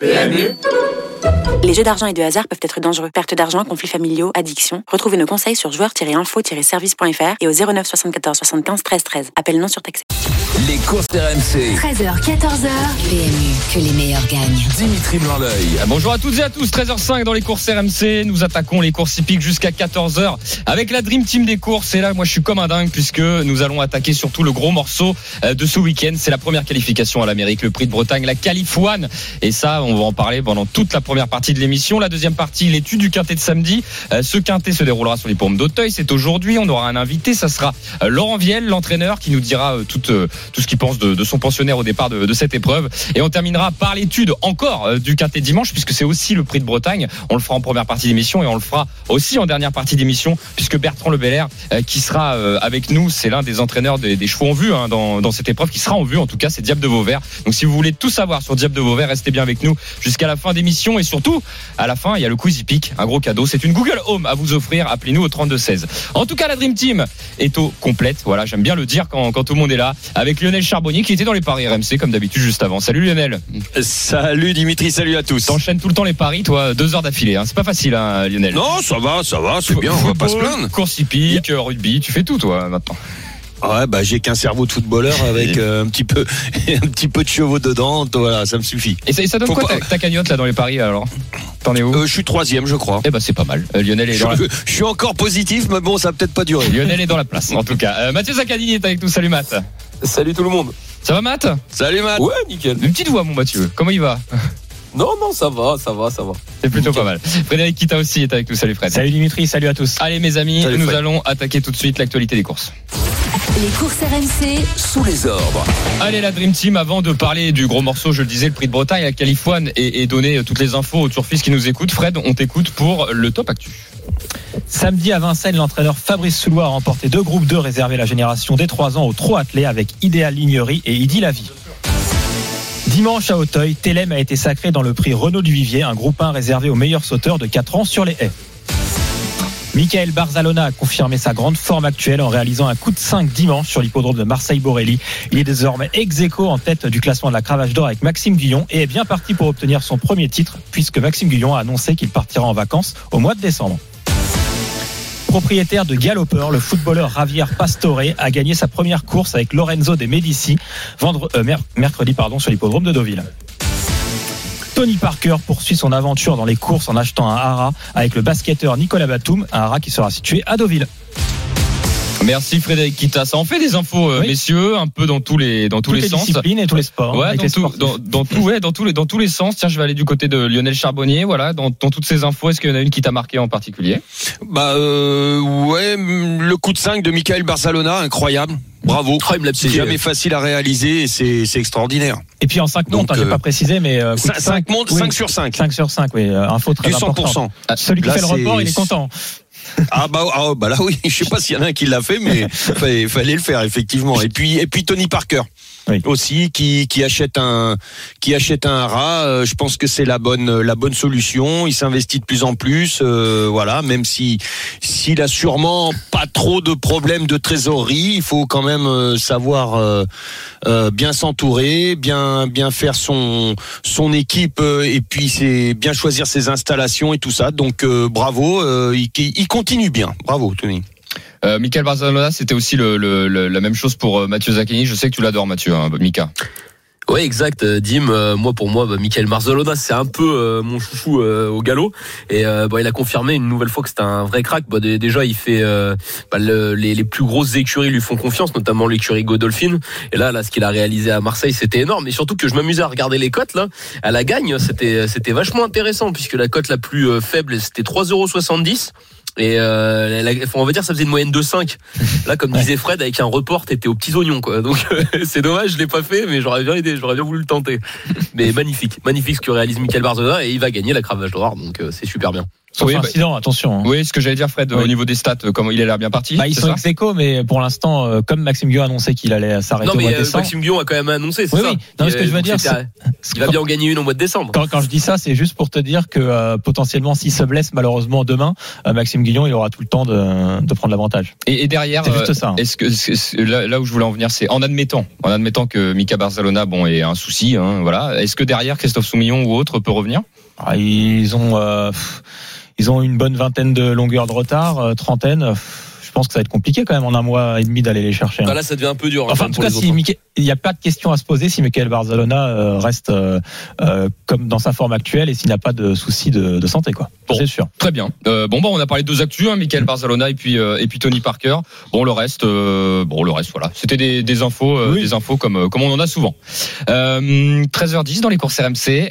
PMU Les jeux d'argent et de hasard peuvent être dangereux. Perte d'argent, conflits familiaux, addiction. Retrouvez nos conseils sur joueurs-info-service.fr et au 09 74 75 13 13. Appel non surtaxé. Les courses RMC. 13h, 14h. PMU, que les meilleurs gagnent. Dimitri blanc Ah, Bonjour à toutes et à tous, 13h05 dans les courses RMC. Nous attaquons les courses hippiques jusqu'à 14h avec la Dream Team des courses. Et là, moi, je suis comme un dingue puisque nous allons attaquer surtout le gros morceau euh, de ce week-end. C'est la première qualification à l'Amérique, le prix de Bretagne, la Califoine. Et ça, on va en parler pendant toute la première partie de l'émission. La deuxième partie, l'étude du quintet de samedi. Euh, Ce quintet se déroulera sur les paumes d'Auteuil. C'est aujourd'hui. On aura un invité. Ça sera euh, Laurent Vielle, l'entraîneur, qui nous dira euh, tout, tout ce qu'il pense de, son pensionnaire au départ de, cette épreuve. Et on terminera par l'étude encore du quintet dimanche, puisque c'est aussi le prix de Bretagne. On le fera en première partie d'émission et on le fera aussi en dernière partie d'émission, puisque Bertrand Le Belair, euh, qui sera avec nous, c'est l'un des entraîneurs des, des chevaux en vue hein, dans, dans cette épreuve, qui sera en vue. En tout cas, c'est Diable de Vauvert. Donc si vous voulez tout savoir sur Diable de Vauvert, restez bien avec nous jusqu'à la fin d'émission. Et surtout, à la fin, il y a le quiz hippique, un gros cadeau. C'est une Google Home à vous offrir. Appelez-nous au 3216. En tout cas, la Dream Team est au complète. Voilà, j'aime bien le dire quand, quand tout le monde est là. Avec Lionel Charbonnier qui était dans les paris RMC comme d'habitude juste avant. Salut Lionel. Salut Dimitri, salut à tous. T'enchaînes tout le temps les paris, toi, deux heures d'affilée. Hein. C'est pas facile, hein, Lionel. Non, ça va, ça va, c'est bien, on va pas se plaindre. Course hippique, rugby, tu fais tout toi maintenant. Ouais, bah j'ai qu'un cerveau de footballeur avec euh, un petit peu, un petit peu de chevaux dedans. Voilà, ça me suffit. Et ça, et ça donne Faut quoi pas- ta, ta cagnotte là dans les paris alors? T'en es où? Euh, je suis troisième, je crois. Eh ben c'est pas mal. Euh, Lionel est Je, dans la... je suis encore positif, mais bon, ça va peut-être pas durer. Lionel est dans la place en tout cas. Euh, Mathieu Zaccadini est avec nous. Salut Matt. Salut tout le monde. Ça va Matt? Salut Matt. Ouais, nickel. Une petite voix mon Mathieu. Comment il va? Non, non, ça va, ça va, ça va. C'est plutôt pas mal. Frédéric Kita aussi est avec nous. Salut Fred. Salut Dimitri, salut à tous. Allez mes amis, Salut, nous Fred. allons attaquer tout de suite l'actualité des courses. Les courses RMC, Sous les ordres. Allez la Dream Team, avant de parler du gros morceau, je le disais, le prix de Bretagne, la Califoine et, et donner toutes les infos aux turfistes qui nous écoutent. Fred, on t'écoute pour le top actu. Samedi à Vincennes, l'entraîneur Fabrice Soulois a remporté deux groupes 2 réservés à la génération des 3 ans au trot attelé avec Idéal Lignerie et Idi Lavie. Dimanche à Auteuil, Télém a été sacré dans le prix Renault du Vivier, un groupe 1 réservé aux meilleurs sauteurs de 4 ans sur les haies. Michael Barzalona a confirmé sa grande forme actuelle en réalisant un coup de 5 dimanche sur l'hippodrome de Marseille-Borelli. Il est désormais ex aequo en tête du classement de la cravache d'or avec Maxime Guillon et est bien parti pour obtenir son premier titre puisque Maxime Guillon a annoncé qu'il partira en vacances au mois de décembre. Propriétaire de Galloper, le footballeur Javier Pastore a gagné sa première course avec Lorenzo de Medici euh, mer- mercredi sur l'hippodrome de Deauville. Tony Parker poursuit son aventure dans les courses en achetant un hara avec le basketteur Nicolas Batum, un hara qui sera situé à Deauville. Merci Frédéric Kita. Ça en fait des infos, euh, Oui. messieurs, un peu dans tous les dans tous Toutes les, les sens. disciplines et tous les sports. Ouais, dans, les tout, dans, dans tout, ouais, dans tous les dans tous les sens. Tiens, je vais aller du côté de Lionel Charbonnier. Voilà, dans, dans toutes ces infos, est-ce qu'il y en a une qui t'a marqué en particulier? Bah euh, ouais, mm, le coup de 5 de Michael Barcelona, incroyable. Bravo. Oh, l'a C'est jamais facile à réaliser et c'est c'est extraordinaire. Et puis en 5 montes, Donc, hein, j'ai euh, pas précisé, mais euh, coup de 5, cinq- montes, oui, 5 sur 5. 5 sur 5, oui. euh, Info très Du importante. 100%. Celui qui fait le report, il est content. Ah bah, ah bah là oui, je sais pas s'il y en a un qui l'a fait, mais fallait, fallait le faire effectivement. Et puis et puis Tony Parker Aussi qui qui achète un qui achète un rat. euh, je pense que c'est la bonne la bonne solution. Il s'investit de plus en plus, euh, voilà. Même si s'il a sûrement pas trop de problèmes de trésorerie, il faut quand même euh, savoir euh, euh, bien s'entourer, bien bien faire son son équipe euh, et puis c'est bien choisir ses installations et tout ça. Donc bravo, il, il continue bien. Bravo Tony. Euh, Michael Barzalona, c'était aussi le, le- le- la même chose pour euh, Mathieu Zaccagni. Je sais que tu l'adores, Mathieu, hein, Mika. Ouais, exact. euh, Dim, moi pour moi, bah, Michael Marzolona, c'est un peu euh, mon chouchou euh, au galop. Et bah, il a confirmé une nouvelle fois que c'était un vrai crack. Bah, dé- déjà, il fait bah, le- les, les plus grosses écuries lui font confiance, notamment l'écurie Godolphin. Et là, là, ce qu'il a réalisé à Marseille, c'était énorme. Et surtout que je m'amusais à regarder les cotes là. À la gagne, c'était c'était vachement intéressant puisque la cote la plus faible, c'était 3,70 Et euh, la- on va dire ça faisait une moyenne de 5. Là, comme disait Fred, avec un report, t'étais aux petits oignons, quoi. Donc c'est dommage, je l'ai pas fait, mais j'aurais bien aidé, j'aurais bien voulu le tenter. Mais magnifique, magnifique ce que réalise Michael Barzona et il va gagner la cravache d'or, donc euh, c'est super bien. Sauf Oui, bah- incident, attention. hein. Oui, ce que j'allais dire, Fred, Oui. au niveau des stats, euh, comment il a l'air bien parti. Bah, ils c'est sont ex aequo, mais pour l'instant, euh, comme Maxime Guillaume a annoncé qu'il allait s'arrêter Non, au mois mais de euh, décembre. Maxime Guillon a quand même annoncé, c'est Oui, ça oui. Non, mais ce que je veux dire, c'était- il va quand- bien en gagner une au mois de décembre. Quand, quand je dis ça, c'est juste pour te dire que euh, potentiellement, s'il se blesse malheureusement demain, euh, Maxime Guillon, il aura tout le temps de, de prendre l'avantage. Et, et derrière, C'est juste ça, hein. Est-ce que c'est- c'est- là, là où je voulais en venir, c'est en admettant, en admettant que Mika Barcelona, bon, ait un souci, hein, voilà. Est-ce que derrière Christophe Soumillon ou autre peut revenir? Ah, ils ont, euh, pff, ils ont une bonne vingtaine de longueurs de retard, euh, trentaine. Pense que ça va être compliqué quand même en un mois et demi d'aller les chercher. hein. Bah là, ça devient un peu dur. hein, Enfin, en tout cas, si. Michael- il n'y a pas de question à se poser si Michael Barzalona euh, reste euh, euh, comme dans sa forme actuelle et s'il n'a pas de soucis de, de santé, quoi. Bon. C'est sûr. Très bien. Euh, bon, bah, on a parlé de deux actus, hein, Michael Barzalona et puis et puis Tony Parker. Bon, le reste, bon, le reste, voilà. C'était des, des infos, Oui. des infos comme comme on en a souvent. Euh, 13h10 dans les courses RMC.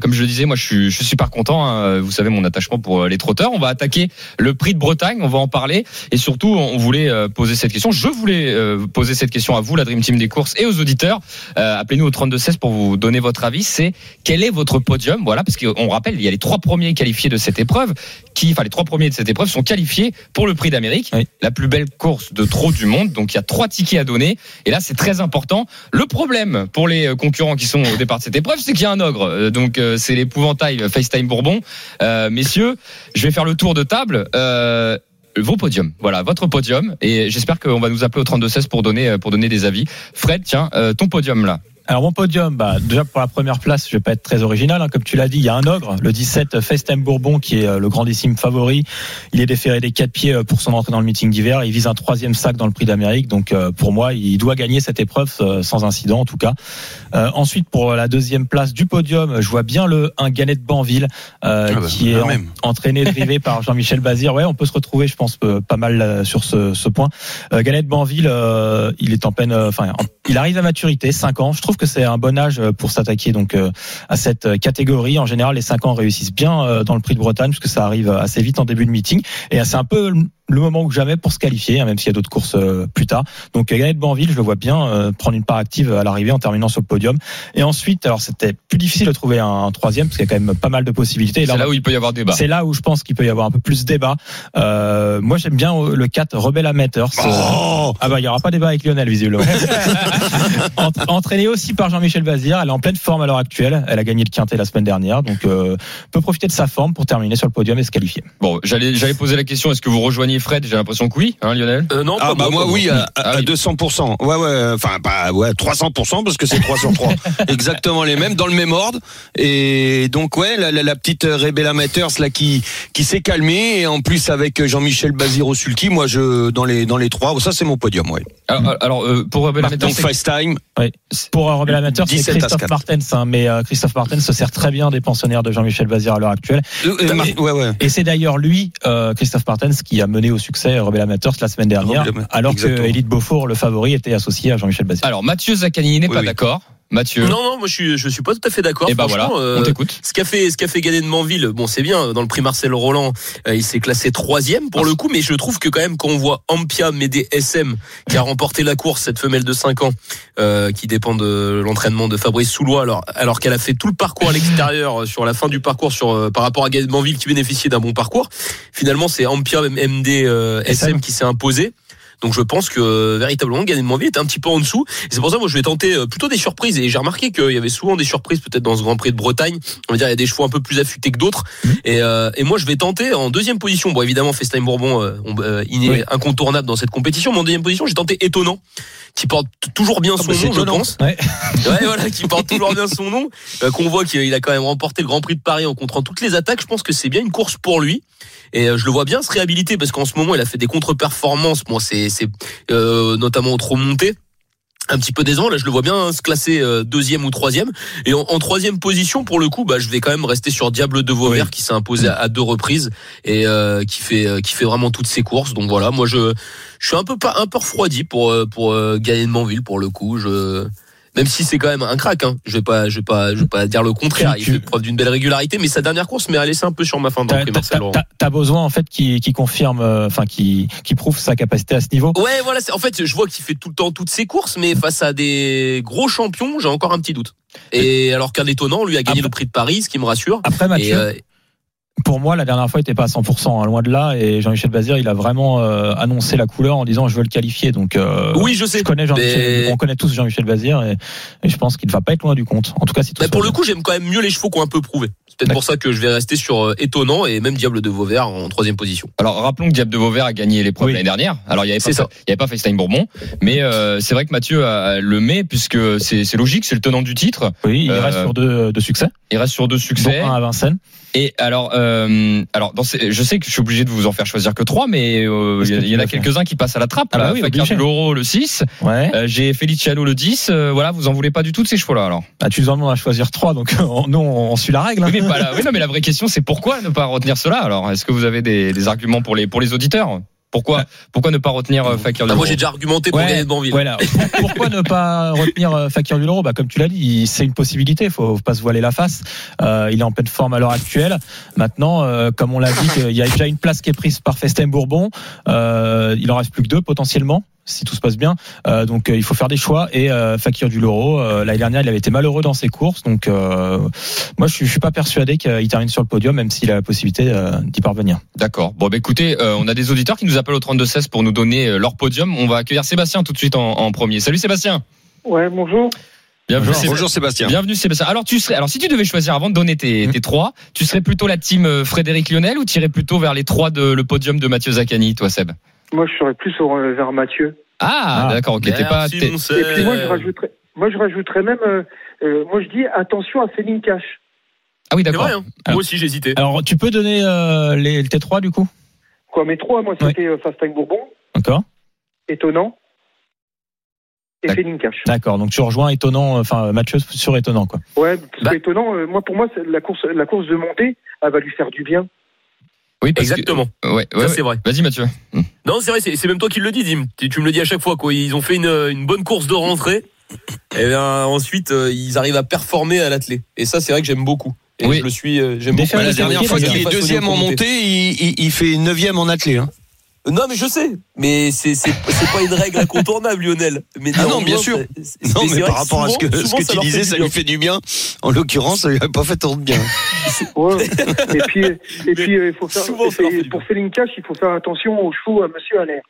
Comme je le disais, moi, je suis je suis super content. hein. Vous savez mon attachement pour les trotteurs. On va attaquer le prix de Bretagne. On va en parler et surtout, on voulait euh, poser cette question. Je voulais euh, poser cette question à vous, la Dream Team des courses, et aux auditeurs. Euh, Appelez-nous au 32 16 pour vous donner votre avis. C'est quel est votre podium? Voilà, parce qu'on rappelle, il y a les trois premiers qualifiés de cette épreuve, qui, enfin les trois premiers de cette épreuve sont qualifiés pour le Prix d'Amérique, Oui. la plus belle course de trop du monde. Donc il y a trois tickets à donner, et là c'est très important. Le problème pour les concurrents qui sont au départ de cette épreuve, c'est qu'il y a un ogre. Donc c'est l'épouvantail FaceTime Bourbon. Euh, messieurs, je vais faire le tour de table. Euh, vos podiums, voilà votre podium, et j'espère qu'on va nous appeler au 32 16 pour donner euh, pour donner des avis. Fred, tiens, euh, ton podium là. Alors mon podium, bah, déjà pour la première place, je vais pas être très original. hein. Comme tu l'as dit, il y a un ogre, le 17 Festem Bourbon, qui est euh, le grandissime favori. Il est déféré des quatre pieds euh, pour son entrée dans le meeting d'hiver. Il vise un troisième sac dans le Prix d'Amérique. Donc euh, pour moi, il doit gagner cette épreuve euh, sans incident en tout cas. Euh, ensuite, pour la deuxième place du podium, je vois bien le un Ganet de Banville, euh, Ah bah, qui est en- entraîné, drivé par Jean-Michel Bazir. Ouais, on peut se retrouver, je pense, euh, pas mal euh, sur ce, ce point. Euh, Ganet de Banville, euh, il est en peine, euh, enfin, en- il arrive à maturité, 5 ans. Je trouve que c'est un bon âge euh, pour s'attaquer donc euh, à cette euh, catégorie. En général, les 5 ans réussissent bien dans le Prix de Bretagne, puisque ça arrive assez vite en début de meeting. Et c'est un peu le moment ou jamais pour se qualifier, hein, même s'il y a d'autres courses euh, plus tard. Donc euh, Ganet de Banville, je le vois bien euh, prendre une part active à l'arrivée en terminant sur le podium. Et ensuite, alors c'était plus difficile de trouver un, un troisième, parce qu'il y a quand même pas mal de possibilités. C'est là où il peut y avoir débat. c'est là où je pense qu'il peut y avoir un peu plus de débat. Euh, moi, j'aime bien euh, le 4 Rebel Amateurs. Oh ah bah, il y aura pas débat avec Lionel, visiblement. Entraînée aussi par Jean-Michel Bazir. Elle est en pleine forme à l'heure actuelle. Elle a gagné le quintet la semaine dernière. Donc, euh, peut profiter de sa forme pour terminer sur le podium et se qualifier. Bon, j'allais j'allais poser la question. Est-ce que vous rejoignez Fred J'ai l'impression que oui, hein, Lionel. Euh, non, Ah bah moi oui à, à- Ah à oui. 200%. Ouais ouais, enfin pas ouais 300% parce que c'est 3 sur 3. Exactement les mêmes dans le même ordre et donc ouais la, la, la petite Rebella Matters là qui qui s'est calmée et en plus avec Jean-Michel Baziro Sulky, moi je dans les dans les trois, ça c'est mon podium ouais. Alors, alors, euh, pour Rebel Martin, Amateur, Donc FaceTime, Pour euh, Rebel Amateurs, c'est 17 à Christophe 4. Martens. hein, mais euh, Christophe Martens se sert très bien des pensionnaires de Jean-Michel Bazir à l'heure actuelle. Euh, euh, ouais ouais. Et c'est d'ailleurs lui, euh, Christophe Martens, qui a mené au succès Rebel Amateurs la semaine dernière, alors exactement. que Elite Beaufort, le favori, était associé à Jean-Michel Bazir. alors Mathieu Zaccanini n'est Oui, pas oui. d'accord. Mathieu. Non, non, moi je suis, je suis pas tout à fait d'accord. Et bah voilà, Franchement, on euh, t'écoute. Ce qu'a fait, ce qu'a fait Ganet de Manville, bon, c'est bien. Dans le prix Marcel Roland, euh, il s'est classé troisième pour le coup, mais je trouve que quand même, quand on voit Ampia Médé SM, qui a remporté la course, cette femelle de 5 ans, euh, qui dépend de l'entraînement de Fabrice Soulois, alors, alors qu'elle a fait tout le parcours à l'extérieur, euh, sur la fin du parcours, sur, euh, par rapport à Ganet de Manville, qui bénéficiait d'un bon parcours. Finalement, c'est Ampia MD euh, SM qui s'est imposé. Donc je pense que véritablement Ganet de Manville était un petit peu en dessous. Et c'est pour ça moi je vais tenter euh, plutôt des surprises. Et j'ai remarqué qu'il y avait souvent des surprises peut-être dans ce Grand Prix de Bretagne. On va dire il y a des chevaux un peu plus affûtés que d'autres. Et, euh, et moi je vais tenter en deuxième position. Bon évidemment Festime Bourbon euh, on- euh, il est Oui. incontournable dans cette compétition. Mais en deuxième position j'ai tenté étonnant qui porte toujours bien son bah, nom je pense. Ouais. Voilà qui porte toujours bien son nom. Euh, Qu'on voit qu'il a quand même remporté le Grand Prix de Paris en contrant toutes les attaques. Je pense que c'est bien une course pour lui. Et euh, je le vois bien se réhabiliter parce qu'en ce moment il a fait des contre-performances. Bon c'est c'est euh, notamment trop monté un petit peu décevant. Là, je le vois bien se classer euh, deuxième ou troisième. Et en, en troisième position, pour le coup, bah, je vais quand même rester sur Diable de Vauvert qui s'est imposé à, à deux reprises et euh, qui fait euh, qui fait vraiment toutes ses courses. Donc voilà, moi je je suis un peu pas un peu refroidi pour pour euh, gagner de Manville pour le coup. Je même si c'est quand même un crack, hein. je vais pas, je vais pas, je vais pas dire le contraire. Il Tu- fait preuve d'une belle régularité, mais sa dernière course m'a laissé un peu sur ma fin le T'as besoin en fait qui, qui confirme, euh, enfin qui, qui prouve sa capacité à ce niveau. Ouais, voilà. c'est- En fait, je vois qu'il fait tout le temps toutes ses courses, mais face à des gros champions, j'ai encore un petit doute. Et alors qu'un étonnant, lui a gagné Après- le prix de Paris, ce qui me rassure. Après Et, Mathieu, euh, Pour moi, la dernière fois, il n'était pas à 100%, hein, loin de là. Et Jean-Michel Bazir, il a vraiment euh, annoncé la couleur en disant je veux le qualifier. Donc, euh, Oui, je sais. je connais Jean-Michel, Mais- on connaît tous Jean-Michel Bazir et, et je pense qu'il ne va pas être loin du compte. En tout cas, si tout Mais se pour le coup, j'aime quand même mieux les chevaux qui ont un peu prouvé. C'est peut-être pour ça que je vais rester sur euh, étonnant et même Diable de Vauvert en troisième position. Alors rappelons que Diable de Vauvert a gagné l'épreuve Oui. l'année dernière. Alors il y avait pas, C'est ça. il y avait pas FaceTime Bourbon, mais euh, c'est vrai que Mathieu a- le met puisque c'est c'est logique, c'est le tenant du titre. Oui, il Euh, reste sur deux, deux succès, Il reste sur deux dont succès. un à Vincennes. Et alors, euh, alors dans ces- je sais que je suis obligé de vous en faire choisir que trois, mais euh, il y, en a quelques-uns qui passent à la trappe. Ah bah là. oui, Fakir obligé. du Loro le 6. Ouais. Euh, J'ai Feliciano le 10. euh, voilà, vous en voulez pas du tout de ces chevaux-là alors? Ah, tu nous en demandes à choisir trois, donc on- nous, on, on suit la règle. hein. oui, mais, pas la, oui, non, mais la vraie question, c'est pourquoi ne pas retenir cela alors? Est-ce que vous avez des, des arguments pour les, pour les auditeurs? Pourquoi, pourquoi ne pas retenir euh, Fakir du Ah, moi, j'ai déjà argumenté pour Ouais, gagner de Banville. Voilà. Pourquoi ne pas retenir euh, Fakir du Loro bah, Comme tu l'as dit, c'est une possibilité. Il faut pas se voiler la face. Euh, il est en pleine forme à l'heure actuelle. Maintenant, euh, comme on l'a dit, il y a déjà une place qui est prise par Festin Bourbon. Euh, il en reste plus que deux potentiellement. Si tout se passe bien, Euh, donc euh, il faut faire des choix. Et euh, Fakir du Loro, euh, l'année dernière, il avait été malheureux dans ses courses. Donc euh, moi, je suis, je suis pas persuadé qu'il termine sur le podium, même s'il a la possibilité euh, d'y parvenir. D'accord. Bon, bah, écoutez, euh, on a des auditeurs qui nous appellent au 32-16 pour nous donner leur podium. On va accueillir Sébastien tout de suite en, en premier. Salut Sébastien. Ouais, bonjour. Bienvenue, Bonjour, bonjour Sébastien. Bienvenue Sébastien. Alors tu serais, alors si tu devais choisir avant de donner tes, Mmh. tes trois, tu serais plutôt la team Frédéric Lionel ou tu irais plutôt vers les trois de le podium de Mathieu Zaccani, toi Seb? Moi, je serais plus vers Mathieu. Ah, Ah. d'accord, ok. T'es pas. T'es- Et puis moi, je rajouterais, moi, je rajouterais même, euh, euh, moi, je dis attention à Céline Cash. Ah oui, d'accord. hein. Moi aussi, j'ai hésité. Alors, tu peux donner euh, les, le T3 du coup? Quoi, mes trois, moi, c'était Fast Time Bourbon, D'accord. étonnant, et. Céline Cash. D'accord. Donc tu rejoins étonnant, enfin Mathieu sur étonnant quoi. Ouais, parce Bah. que étonnant, euh, moi, pour moi, la course, la course de montée, elle va lui faire du bien. Oui, parce que- Exactement. Ouais, ouais, c'est vrai. Vas-y Mathieu. Non, c'est vrai, c'est même toi qui le dis, Dim. Tu, tu me le dis à chaque fois, quoi. Ils ont fait une, une bonne course de rentrée. Et bien, ensuite, euh, ils arrivent à performer à l'athlé. Et ça, c'est vrai que j'aime beaucoup. Et Oui. je le suis, euh, j'aime beaucoup. la dernière fois les qu'il est deuxième en montée, il, il- il fait neuvième en athlé. Hein. Non, mais je sais. Mais c'est pas une règle incontournable, Lionel. Mais Ah non, bien sûr. Non, mais par rapport à ce que, souvent- ce souvent, que tu disais, ça lui fait du bien. En l'occurrence, ça lui a pas fait tant de bien. Ouais. et puis, et puis, euh, il faut faire, pour Céline Cash, il faut faire attention aux chevaux à Monsieur Allaire.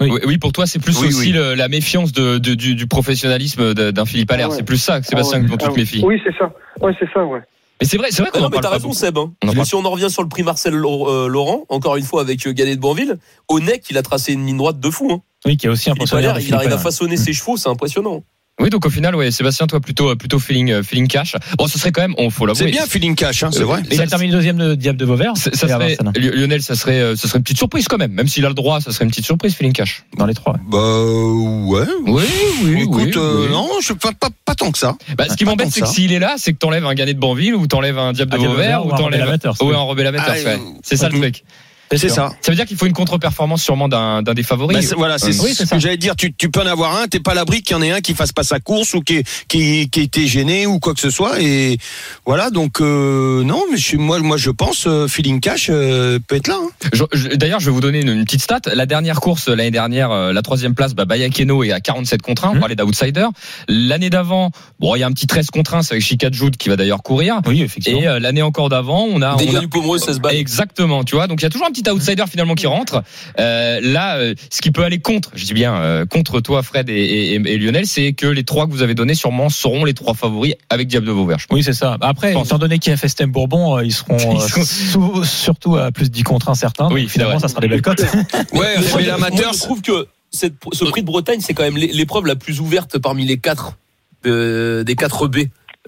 Oui. Pour toi, c'est plus Oui, aussi oui. le- la méfiance de, de- du, du professionnalisme d'un Philippe Allaire. Ah ouais. C'est plus ça, Sébastien, Ah ouais. dont tu te méfies. Oui, c'est ça. Ouais, c'est ça, ouais. Mais c'est vrai, c'est vrai Ah qu'on non, en mais parle t'as pas raison, beaucoup. Seb. hein. On Mais si on en revient sur le prix Marcel euh, Laurent, encore une fois avec euh, Galet de Banville, au nec, il a tracé une ligne droite de fou. Hein. Oui, qui est aussi impressionnant. Allaire, il arrive à façonner ses chevaux, c'est impressionnant. Oui, donc au final, ouais, Sébastien, toi plutôt plutôt feeling euh, feeling cash. Bon, ce serait quand même, on faut l'avouer. C'est bien, feeling cash, hein, c'est Euh, vrai. Il a terminé deuxième de Diable de Vauvert. Ça, ça serait, Lionel, ça serait, euh, ça serait une petite surprise quand même. Même s'il a le droit, ça serait une petite surprise, feeling cash. dans les trois. ouais. Bah ouais. Oui, oui, Écoute, euh, oui. non, je pas, pas, pas tant que ça. Bah, ce qui m'embête, c'est que s'il est là, c'est que t'enlèves un Gannet de Banville ou t'enlèves un Diable de Un Diable de Vauvert ou ou un t'enlèves ou oui. un Rebelle Amateurs, Ah, euh, C'est ça le truc. C'est sûr. ça. Ça veut dire qu'il faut une contre-performance sûrement d'un d'un des favoris. Bah, c'est- voilà, c'est oui, ce que j'allais dire. Tu, tu peux en avoir un, t'es pas à l'abri qu'il y en ait un qui fasse pas sa course ou qui, qui, qui était gêné ou quoi que ce soit. Et voilà, donc euh, non, mais je, suis- moi, moi je pense euh, feeling cash euh, peut être là. hein. Je- je- D'ailleurs, je vais vous donner une, une petite stat. La dernière course l'année dernière, la troisième place, bah, Bayakeno est à 47 contre 1. On Mhm. parlait d'outsider. L'année d'avant, bon, il y a un petit 13 contre 1, c'est avec Chica Joud qui va d'ailleurs courir. Oui, effectivement. Et euh, l'année encore d'avant, on a, Des on a- ça se bat. Exactement, tu vois. Donc il y a toujours un petit outsider finalement qui rentre. Euh, là, euh, ce qui peut aller contre, je dis bien euh, contre toi, Fred et, et- et Lionel, c'est que les trois que vous avez donnés sûrement seront les trois favoris avec Diable de Vauvert. Oui, c'est ça. Après, étant donné qu'il y a FSTM Bourbon, euh, ils seront, Ils sont- sous- surtout à plus de 10 contre 1 certains. Oui, finalement, ça sera des belles cotes. Ouais, Moi, Rebel je- Amateur, moi, je trouve que cette- ce prix de Bretagne, c'est quand même l'é- l'épreuve la plus ouverte parmi les quatre de- des quatre B.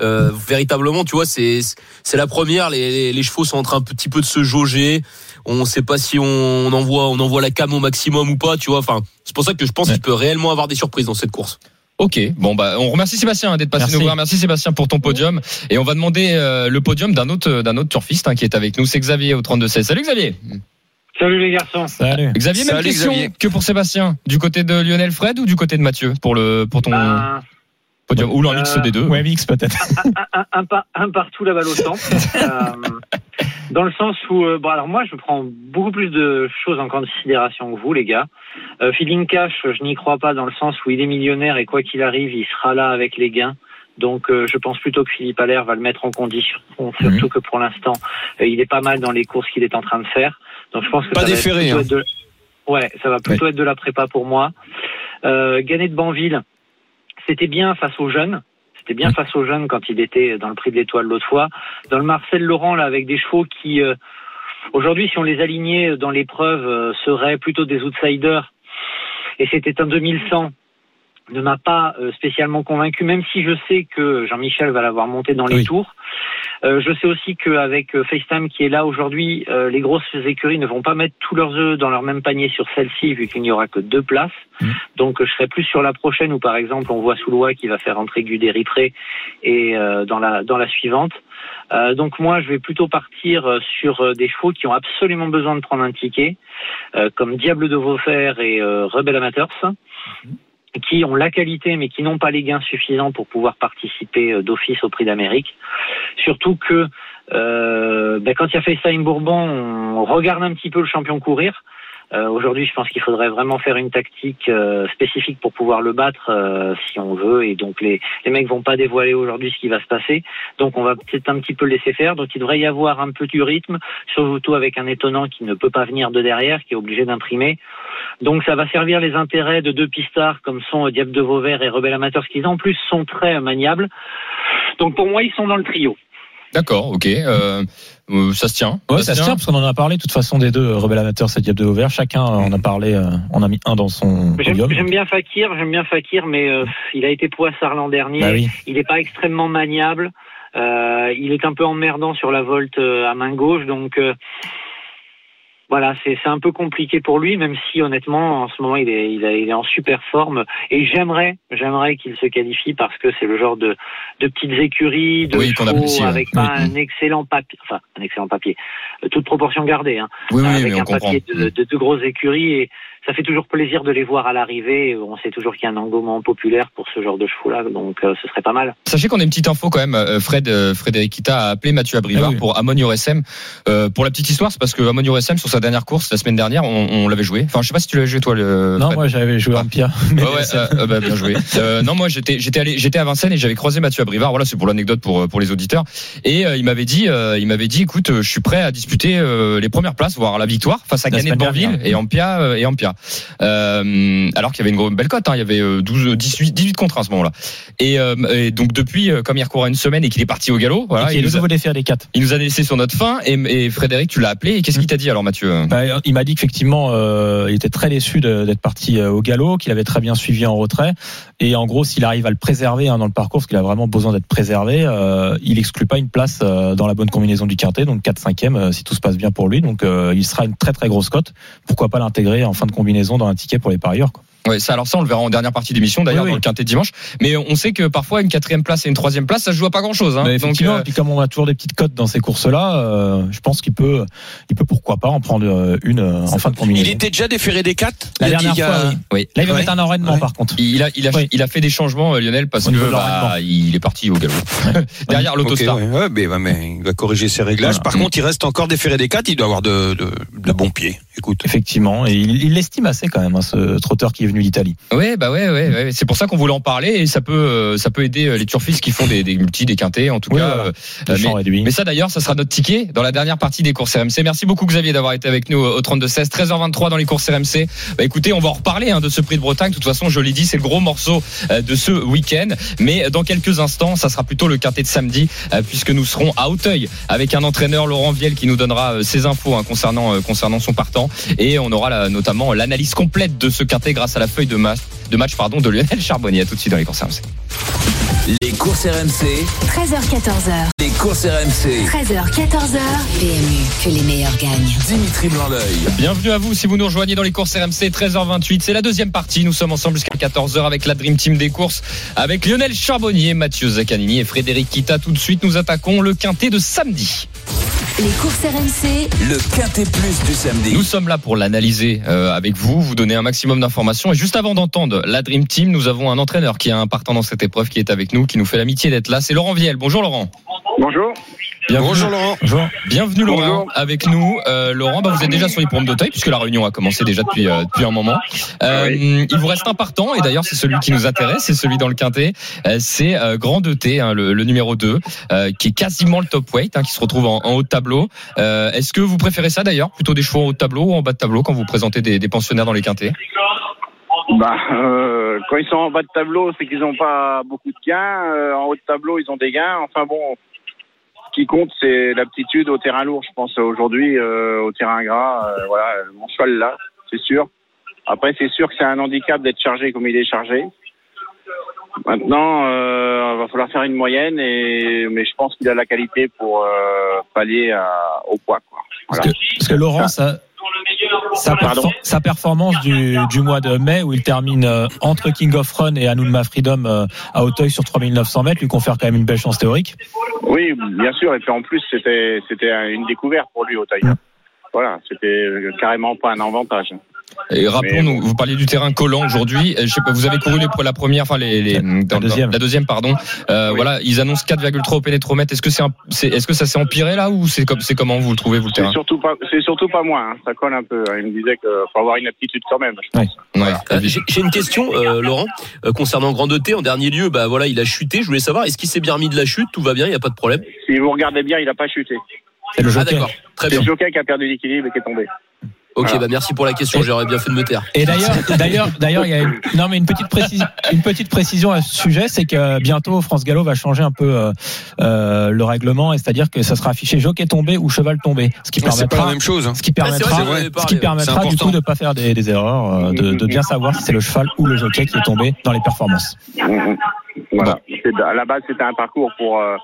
Euh, véritablement, tu vois, c'est c'est la première. Les, les, les chevaux sont en train un petit peu de se jauger. On sait pas si on, envoie on envoie la cam au maximum ou pas, tu vois. Enfin, c'est pour ça que je pense Ouais. qu'il peut réellement avoir des surprises dans cette course. Ok, bon bah on remercie Sébastien hein, d'être passé Merci. nous voir. Merci Sébastien pour ton podium et on va demander euh, le podium d'un autre d'un autre turfiste hein, qui est avec nous. C'est Xavier au 32 16. Salut Xavier. Salut les garçons. Salut. Xavier, même Salut, question Xavier. que pour Sébastien. Du côté de Lionel Fred ou du côté de Mathieu pour le pour ton Ben, podium ou un mix euh, des deux. Ouais, mix peut-être. un, un, par- un partout la balle au centre. Euh, dans le sens où, euh, bon, alors moi, je prends beaucoup plus de choses en considération que vous, les gars. Euh, Feeling Cash, je n'y crois pas dans le sens où il est millionnaire et quoi qu'il arrive, il sera là avec les gains. Donc euh, je pense plutôt que Philippe Allaire va le mettre en condition, surtout que pour l'instant euh, il est pas mal dans les courses qu'il est en train de faire. Donc je pense que Pas ça va déféré, être plutôt hein. être de... ouais, ça va plutôt être de la prépa pour moi. Euh, Gannet de Banville, c'était bien face aux jeunes. C'était bien face aux jeunes quand il était dans le prix de l'étoile l'autre fois. Dans le Marcel Laurent là avec des chevaux qui euh, aujourd'hui si on les alignait dans l'épreuve euh, seraient plutôt des outsiders. Et c'était un 2100 ne m'a pas euh, spécialement convaincu, même si je sais que Jean-Michel va l'avoir monté dans les Oui. tours. Euh, je sais aussi qu'avec euh, FaceTime qui est là aujourd'hui, euh, les grosses écuries ne vont pas mettre tous leurs œufs dans leur même panier sur celle-ci, vu qu'il n'y aura que deux places. Mhm. Donc je serai plus sur la prochaine, où par exemple on voit Soulois qui va faire entrer Gudé Ripré et euh, dans la dans la suivante. Euh, donc moi je vais plutôt partir euh, sur des chevaux qui ont absolument besoin de prendre un ticket, euh, comme Diable de Vauvert et euh, Rebel Amateurs qui ont la qualité mais qui n'ont pas les gains suffisants pour pouvoir participer euh, d'office au Prix d'Amérique. Surtout que euh, ben, quand il y a FaceTime Bourbon, on regarde un petit peu le champion courir. Euh, Aujourd'hui, je pense qu'il faudrait vraiment faire une tactique euh, spécifique pour pouvoir le battre euh, si on veut. Et donc les, les mecs vont pas dévoiler aujourd'hui ce qui va se passer. Donc on va peut-être un petit peu laisser faire. Donc il devrait y avoir un peu du rythme, surtout avec un étonnant qui ne peut pas venir de derrière, qui est obligé d'imprimer. Donc ça va servir les intérêts de deux pistards comme sont Diable de Vauvert et Rebelle Amateurs, qui en plus sont très maniables. Donc pour moi, ils sont dans le trio. D'accord, ok. Euh, euh, ça se tient. Ouais, ça se tient parce qu'on en a parlé de toute façon des deux euh, Rebelle Amateurs, c'est Diable de Vauvert. Chacun euh, en a parlé, euh, on a mis un dans son J'aime bien Fakir, j'aime bien Fakir, mais euh, il a été poissard l'an dernier. Bah oui. Il n'est pas extrêmement maniable. Euh, il est un peu emmerdant sur la volte euh, à main gauche, donc euh, voilà, c'est un peu compliqué pour lui, même si honnêtement en ce moment il est il, est- il est en super forme. Et j'aimerais j'aimerais qu'il se qualifie parce que c'est le genre de de petites écuries, de Oui, chevaux avec pas Oui. un excellent papier, enfin un excellent papier, euh, toute proportion gardée, hein, Oui, avec un papier de, de, de grosses écuries et ça fait toujours plaisir de les voir à l'arrivée. On sait toujours qu'il y a un engouement populaire pour ce genre de chevaux-là, donc euh, ce serait pas mal. Sachez qu'on a une petite info quand même. euh, Fred, euh, Frédéric Kita a appelé Mathieu Abrivard Ah oui. pour Amon URSM. Euh, pour la petite histoire, c'est parce que Amon URSM sur sa dernière course la semaine dernière, on, on l'avait joué. Enfin, je sais pas si tu l'avais joué toi. Le, Non, Fred. moi j'avais joué en Pia. Ouais, ouais, euh, euh, bah, bien joué. Euh, non, moi j'étais j'étais allé j'étais à Vincennes et j'avais croisé Mathieu Abrivard. Voilà, c'est pour l'anecdote pour pour les auditeurs. Et euh, il m'avait dit euh, il m'avait dit écoute, euh, je suis prêt à disputer euh, les premières places, voire la victoire face à Gagné de Banville et Ampia euh, et Ampia. Euh, alors qu'il y avait une belle cote, hein, il y avait euh, 12 18 18 contre à ce moment-là. Et, euh, et donc depuis euh, comme il recourt à une semaine et qu'il est parti au galop, voilà, il nous, a, nouveau défi des 4. il nous a laissé sur notre fin et, et Frédéric tu l'as appelé et qu'est-ce qu'il t'a dit alors Mathieu? Bah, il m'a dit qu'effectivement, euh, il était très déçu d'être parti au galop, qu'il avait très bien suivi en retrait. Et en gros, s'il arrive à le préserver hein, dans le parcours, parce qu'il a vraiment besoin d'être préservé, il exclut pas une place dans la bonne combinaison du quintet, donc 4-5e euh, si tout se passe bien pour lui. Donc il sera une très très grosse cote. Pourquoi pas l'intégrer en fin de combinaison dans un ticket pour les parieurs quoi. Ouais, ça, alors ça, on le verra en dernière partie d'émission, d'ailleurs, Oui, oui. dans le quintet de dimanche. Mais on sait que parfois, une quatrième place et une troisième place, ça se joue à pas grand chose. Hein. Mais Donc, effectivement, euh, et puis comme on a toujours des petites cotes dans ces courses-là, euh, je pense qu'il peut, il peut pourquoi pas en prendre euh, une euh, en fin de combinaison. Il était déjà déféré des 4 La dernière fois, oui. oui. Là, il va Ouais. mettre un enraînement Ouais. par contre. Il a, il, a, Oui. il a fait des changements, euh, Lionel, parce que de bah, il est parti au galop. Derrière l'autostar. Ok, ouais, ouais, mais, il va corriger ses réglages. Voilà. Par contre, il reste encore déféré des 4 Il doit avoir de, de, de bons pieds. Écoute. Effectivement, et il il l'estime assez quand même, hein, ce trotteur qui est venu d'Italie. Ouais, bah ouais, ouais, ouais. C'est pour ça qu'on voulait en parler et ça peut, euh, ça peut aider euh, les turfistes qui font des, des multis, des quintés, en tout Oui, cas. voilà. euh, mais, ça d'ailleurs, ça sera notre ticket dans la dernière partie des courses RMC. Merci beaucoup Xavier d'avoir été avec nous au 32-16, 13h23 dans les courses RMC. Bah écoutez, on va en reparler hein, de ce prix de Bretagne. De toute façon, je l'ai dit, c'est le gros morceau de ce week-end. Mais dans quelques instants, ça sera plutôt le quintet de samedi, puisque nous serons à Auteuil avec un entraîneur Laurent Viel qui nous donnera ses infos hein, concernant concernant son partant et on aura là, notamment l'analyse complète de ce quintet grâce à la feuille de match de match pardon de Lionel Charbonnier. À tout de suite dans les courses RMC. Les courses RMC, 13h14h. les courses RMC. 13h, 14h. PMU, que les meilleurs gagnent. Dimitri Blanc-L'œil. Bienvenue à vous si vous nous rejoignez dans les courses RMC 13h28. C'est la deuxième partie. Nous sommes ensemble jusqu'à 14h avec la Dream Team des courses, avec Lionel Charbonnier, Mathieu Zaccanini et Frédéric Kita. Tout de suite, nous attaquons le quintet de samedi. Les courses RMC, Le quintet plus du samedi. Nous sommes là pour l'analyser euh, avec vous, vous donner un maximum d'informations. Et juste avant d'entendre la Dream Team, nous avons un entraîneur qui a un partant dans cette épreuve qui est avec nous, qui nous fait l'amitié d'être là. C'est Laurent Viel. Bonjour Laurent. Bonjour. Bienvenue. Bonjour Laurent. Bonjour. Bienvenue Laurent Bonjour. avec nous. Euh, Laurent, bah, vous êtes déjà sur les l'hippodrome d'Auteuil puisque la réunion a commencé déjà depuis euh, depuis un moment. Euh, Il vous reste un partant et d'ailleurs c'est celui qui nous intéresse, c'est celui dans le quintet. Euh, c'est euh, Grand 2T, hein, le, le numéro 2, euh, qui est quasiment le top weight, hein, qui se retrouve en, en haut de tableau. Euh, Est-ce que vous préférez ça d'ailleurs, plutôt des chevaux en haut de tableau ou en bas de tableau quand vous présentez des, des pensionnaires dans les quintets? Bah, euh, quand ils sont en bas de tableau, c'est qu'ils n'ont pas beaucoup de gains. Euh, en haut de tableau, ils ont des gains. Enfin bon, qui compte, c'est l'aptitude au terrain lourd, je pense, aujourd'hui, euh, au terrain gras. euh, voilà, mon cheval là, c'est sûr. Après, c'est sûr que c'est un handicap d'être chargé comme il est chargé. Maintenant, euh, il va falloir faire une moyenne, et, mais je pense qu'il a la qualité pour euh, pallier à- au poids. Quoi. Parce Voilà. que, parce que Laurent, sa, sa, Pardon. sa performance du, du mois de mai, où il termine euh, entre King of Run et Anouma Freedom euh, à Auteuil sur 3900 mètres, lui confère quand même une belle chance théorique. Oui, bien sûr. Et puis en plus, c'était c'était une découverte pour lui au taille. Voilà, c'était carrément pas un avantage. Et rappelons-nous, vous parliez du terrain collant aujourd'hui. Euh, Je sais pas, vous avez couru les, la première, enfin les, les dans- dans- deuxième. la deuxième, pardon. Euh, Oui. Voilà, ils annoncent 4,3 au pénétromètre. Est-ce que c'est, c'est est-ce que ça s'est empiré là ou c'est comme c'est comment vous le trouvez vous le C'est terrain surtout pas, c'est surtout pas moi. hein. Ça colle un peu. Il me disait qu'il faut avoir une aptitude quand même. je pense. Ouais. Euh, J'ai j'ai une question, euh, Laurent, euh, concernant Grand 2T. En dernier lieu, bah voilà, il a chuté. Je voulais savoir, est-ce qu'il s'est bien remis de la chute? Tout va bien, il n'y a pas de problème. Si vous regardez bien, il a pas chuté. C'est le Ah d'accord, très C'est bien. le jockey qui a perdu l'équilibre et qui est tombé. Ok, Voilà. bah merci pour la question. J'aurais bien fait de me taire. Et d'ailleurs, d'ailleurs, d'ailleurs, il y a une, non mais une petite précision, une petite précision à ce sujet, c'est que bientôt France Gallo va changer un peu euh, euh, le règlement, et c'est-à-dire que ça sera affiché jockey tombé ou cheval tombé, ce qui pas la permettra, même chose. hein. ce qui Ah, vrai, permettra, ce qui permettra du coup de pas faire des, des erreurs, euh, de, de bien savoir si c'est le cheval ou le jockey qui est tombé dans les performances. Voilà. À la base, c'était un parcours pour. euh,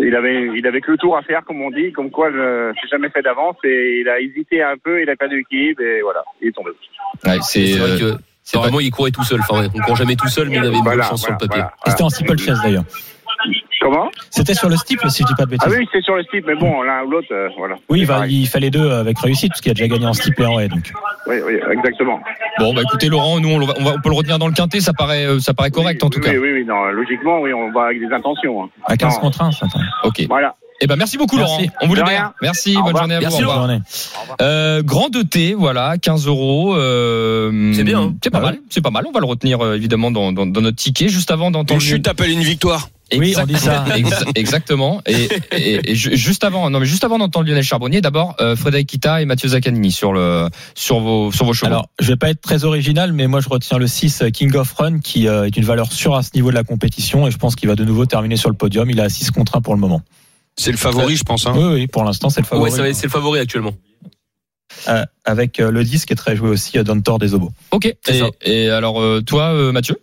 il avait, il avait que le tour à faire, comme on dit, comme quoi je n'ai jamais fait d'avance et il a hésité un peu, il a perdu l'équilibre et voilà, il est tombé. Ouais, c'est vrai euh, que c'est vraiment, il courait tout seul. Enfin, ouais, on court jamais tout seul, mais il avait une bonne Voilà, chance sur le papier. voilà, Et c'était en steeplechase d'ailleurs. Comment C'était sur le steeple, si je dis pas de bêtises. Ah oui, c'est sur le type, mais bon, l'un ou l'autre, euh, voilà. Oui, va, pareil. il fait les deux avec réussite, parce qu'il a déjà gagné en steeple et en haie, donc. Oui, oui, exactement. bon. Bah écoutez, Laurent, nous on, le- on va- on peut le retenir dans le quintet. Ça paraît, euh, ça paraît correct oui, en tout oui, cas. Oui, oui, oui, non, logiquement, oui, on va avec des intentions. hein. À 15 Non. contre 1, ça. Ok. Voilà. Eh ben merci beaucoup Merci. Laurent. On vous le De bien. Merci. Au bonne journée à vous. Merci, au revoir. Bonne journée. Euh, grand 2T, voilà, 15 euros. euh, C'est bien, hein. C'est pas Ah mal. C'est pas mal. On va le retenir euh, évidemment dans, dans, dans notre ticket juste avant Une d'entendre. chute appelle une victoire. Oui, on dit ça. Exa- exactement. Et, et- et ju- juste avant, non mais juste avant d'entendre Lionel Charbonnier, d'abord euh, Frédéric Kita et Mathieu Zaccanini sur le sur vos sur vos chevaux. Alors, je vais pas être très original, mais moi je retiens le 6 King of Run qui euh, est une valeur sûre à ce niveau de la compétition et je pense qu'il va de nouveau terminer sur le podium. Il a 6 contre 1 pour le moment. C'est le favori, je pense. hein. Oui, oui, pour l'instant c'est le favori. Ouais, c'est le favori actuellement. Euh, avec euh, le 10 qui est très joué aussi euh, Dantor des Obos. ok. Et, et alors euh, toi, euh, Mathieu?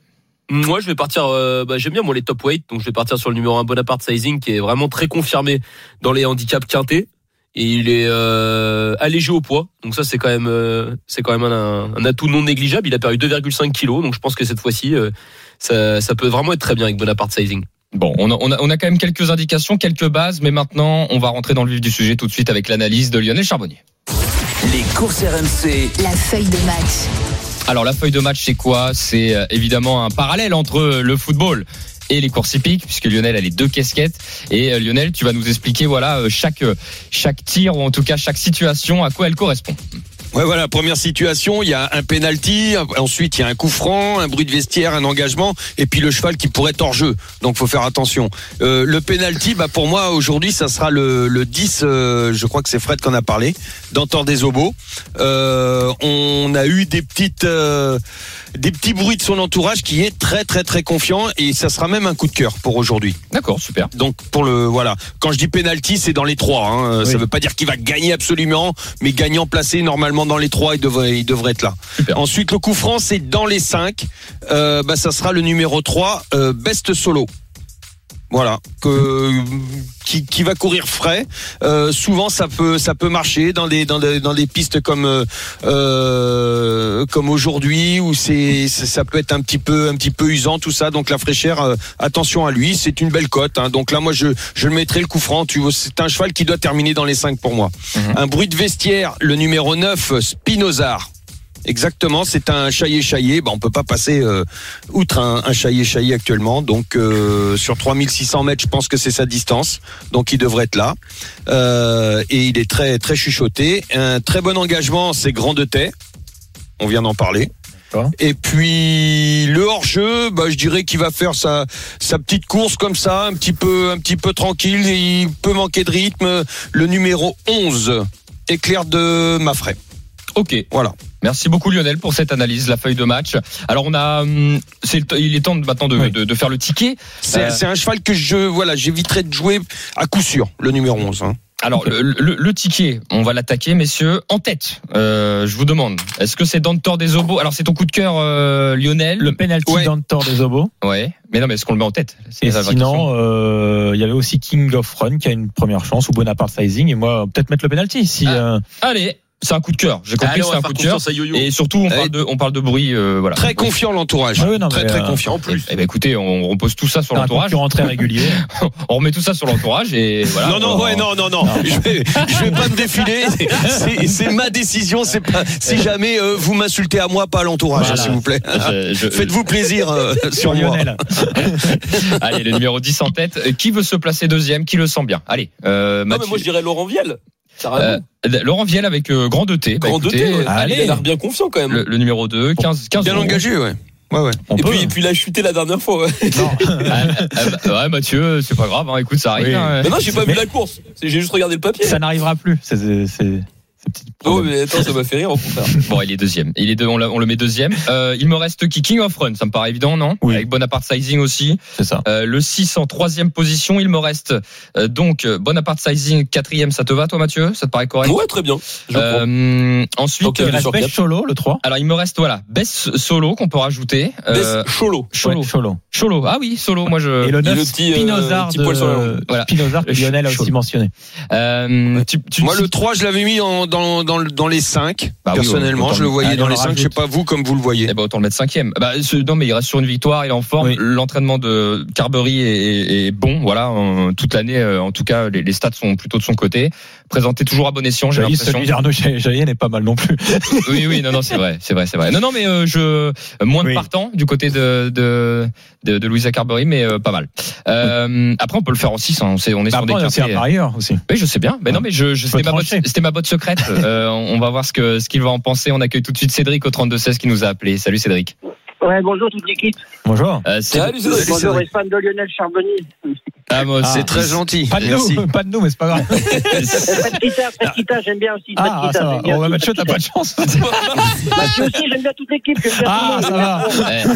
Moi, je vais partir. euh, bah, J'aime bien moi les top weight, donc je vais partir sur le numéro 1 Bonaparte Sizing, qui est vraiment très confirmé dans les handicaps quintés. Et il est euh, allégé au poids, donc ça c'est quand même euh, c'est quand même un, un atout non négligeable. Il a perdu 2,5 kilos, donc je pense que cette fois-ci euh, ça, ça peut vraiment être très bien avec Bonaparte Sizing. Bon, on a, on, a, on a quand même quelques indications, quelques bases, mais maintenant on va rentrer dans le vif du sujet tout de suite avec l'analyse de Lionel Charbonnier. Les courses RMC. La feuille de match. Alors la feuille de match c'est quoi? C'est euh, évidemment un parallèle entre le football et les courses hippiques puisque Lionel a les deux casquettes et euh, Lionel tu vas nous expliquer voilà euh, chaque chaque tir ou en tout cas chaque situation à quoi elle correspond. Ouais, voilà, première situation, il y a un penalty, ensuite il y a un coup franc, un bruit de vestiaire, un engagement, et puis le cheval qui pourrait être hors jeu. Donc faut faire attention. Euh, le penalty, bah pour moi aujourd'hui, ça sera le, le 10, euh, je crois que c'est Fred qu'on a parlé, d'Antor des Obos. Euh, on a eu des petites euh, des petits bruits de son entourage qui est très très très confiant et ça sera même un coup de cœur pour aujourd'hui. D'accord, super. Donc pour le voilà, quand je dis penalty, c'est dans les trois. Hein. Ça Oui. veut pas dire qu'il va gagner absolument, mais gagnant placé normalement dans les trois, il devrait il devrait être là. Super. Ensuite le coup franc, c'est dans les cinq. Euh, bah ça sera le numéro 3, euh, Best Solo. Voilà, que qui, qui va courir frais. Euh, souvent, ça peut ça peut marcher dans des dans des, dans des pistes comme euh, comme aujourd'hui où c'est ça peut être un petit peu un petit peu usant tout ça. Donc la fraîcheur, euh, attention à lui, c'est une belle cote. hein. Donc là, moi, je je le mettrai le coup franc. Tu vois, c'est un cheval qui doit terminer dans les cinq pour moi. Mhm. Un bruit de vestiaire, le numéro 9, Spinozar. Exactement, c'est un chaillé chaillé. Bah, on peut pas passer euh, outre un, un chaillé chaillé actuellement. Donc euh, sur 3600 mètres, je pense que c'est sa distance. Donc il devrait être là. Euh, et il est très très chuchoté. Un très bon engagement, c'est Grand de Tay. On vient d'en parler. Et puis le hors-jeu, bah, je dirais qu'il va faire sa, sa petite course comme ça, un petit peu, un petit peu tranquille. Il peut manquer de rythme. Le numéro 11, éclair de Maffray. Ok. Voilà. Merci beaucoup Lionel pour cette analyse, la feuille de match. Alors on a, hum, c'est le t- il est temps de- maintenant de, Oui. de, de faire le ticket. C'est Euh, c'est un cheval que je voilà, j'éviterai de jouer à coup sûr, le numéro 11. hein. Alors le, le, le ticket, on va l'attaquer, messieurs, en tête. Euh, je vous demande, est-ce que c'est Dantor des Obos? Alors c'est ton coup de cœur, euh, Lionel? Le penalty Ouais. d'Antor des Obos. Ouais. Mais non, mais est-ce qu'on le met en tête? C'est Et sinon, euh, il y avait aussi King of Run qui a une première chance ou Bonaparte Sizing. Et moi, peut-être mettre le penalty si. Ah. euh, allez, c'est un coup de cœur. J'ai compris Allez, que on c'est un coup de cœur. Et surtout, on parle de, on parle de bruit, euh, voilà. Très confiant l'entourage. Ah oui, très très euh, confiant. En plus. Eh ben écoutez, on repose tout ça sur un l'entourage. concurrent très régulier. On remet tout ça sur l'entourage et voilà. non non on- ouais non non non, je vais je vais pas me défiler, c'est c'est ma décision, c'est pas si jamais euh, vous m'insultez à moi pas à l'entourage Voilà. s'il vous plaît. Faites-vous plaisir euh, sur moi. Lionel. Allez, le numéro 10 en tête. Qui veut se placer deuxième? Qui le sent bien? Allez, euh, Non, mais Mathieu. moi je dirais Laurent Vielle. Euh, Laurent Vielle avec euh, grand 2T. Bah, Grand 2T, écoutez, ouais. allez. il a l'air bien confiant quand même. le, le numéro 2, 15, 15 Bien euros. engagé ouais. Ouais ouais. On et, peut. puis, et puis il a chuté la dernière fois. Ouais. Ah, ah, bah, ouais, Mathieu, c'est pas grave. hein, écoute, ça arrive. Oui. hein. Mais non, j'ai pas Mais- vu la course. J'ai juste regardé le papier. Ça n'arrivera plus. C'est petits Oh, mais attends, ça m'a fait rire au contraire. Bon, il est deuxième. Il est deux, on, le met deuxième. Euh, il me reste qui King of Run, ça me paraît évident, non Oui. Avec Bonaparte Sizing aussi. C'est ça. Euh, le 6 en troisième position. Il me reste euh, donc euh, Bonaparte Sizing quatrième. Ça te va, toi, Mathieu? Ça te paraît correct? Ouais, très bien. Euh, Ensuite, Il bien reste Best. Cholo, le 3. alors il me reste voilà Best Solo qu'on peut rajouter. Euh, Bess Cholo. Cholo. Ouais, Cholo. Cholo. Ah oui, Solo. Moi je. Et le et 9, le petit, euh, Spinozar petit poil sur la de langue. Voilà. Spinozar que Le Lionel a aussi mentionné. Euh, tu, tu- Moi le 3 je l'avais mis en- dans dans dans les 5 Bah oui, personnellement, autant je le voyais allez, dans les le 5, je sais pas vous comme vous le voyez. Eh ben autant le mettre cinquième. Bah, ce- non mais il reste sur une victoire, il est en forme. Oui. L'entraînement de Carberry est, est- est bon. Voilà, en- toute l'année, euh, en tout cas, les, les stats sont plutôt de son côté. Présenté toujours à bon escient, j'ai celui d'Arnaud Jaillet n'est pas mal non plus. Oui, oui, non, non, c'est vrai, c'est vrai, c'est vrai. Non, non, mais euh, je moins de Oui. partants du côté de de de, de Louisa Carberry, mais euh, pas mal. Euh, après, on peut le faire en 6 On, sait, on est Bah, sur des après, un quintés. parieur aussi. Oui, je sais bien. Mais non, mais je, je c'était ma botte, c'était ma botte secrète. Euh, on on va voir ce que ce qu'il va en penser. On accueille tout de suite Cédric au 32 16 qui nous a appelé. Salut Cédric. Ouais, bonjour toute l'équipe. Bonjour. Euh, c'est- Salut, Cédric. Bonjour les fans de Lionel Charbonnier. Ah, moi, Ah, C'est très gentil. Pas de Merci. nous, pas de nous, mais c'est pas grave. Fred Kita, Fred Kita, j'aime bien aussi. Fred Ah, Kita, ça va. Oh, bah, Mathieu, t'as pas de chance. Mathieu aussi, j'aime bien toute l'équipe. Ah, ça va.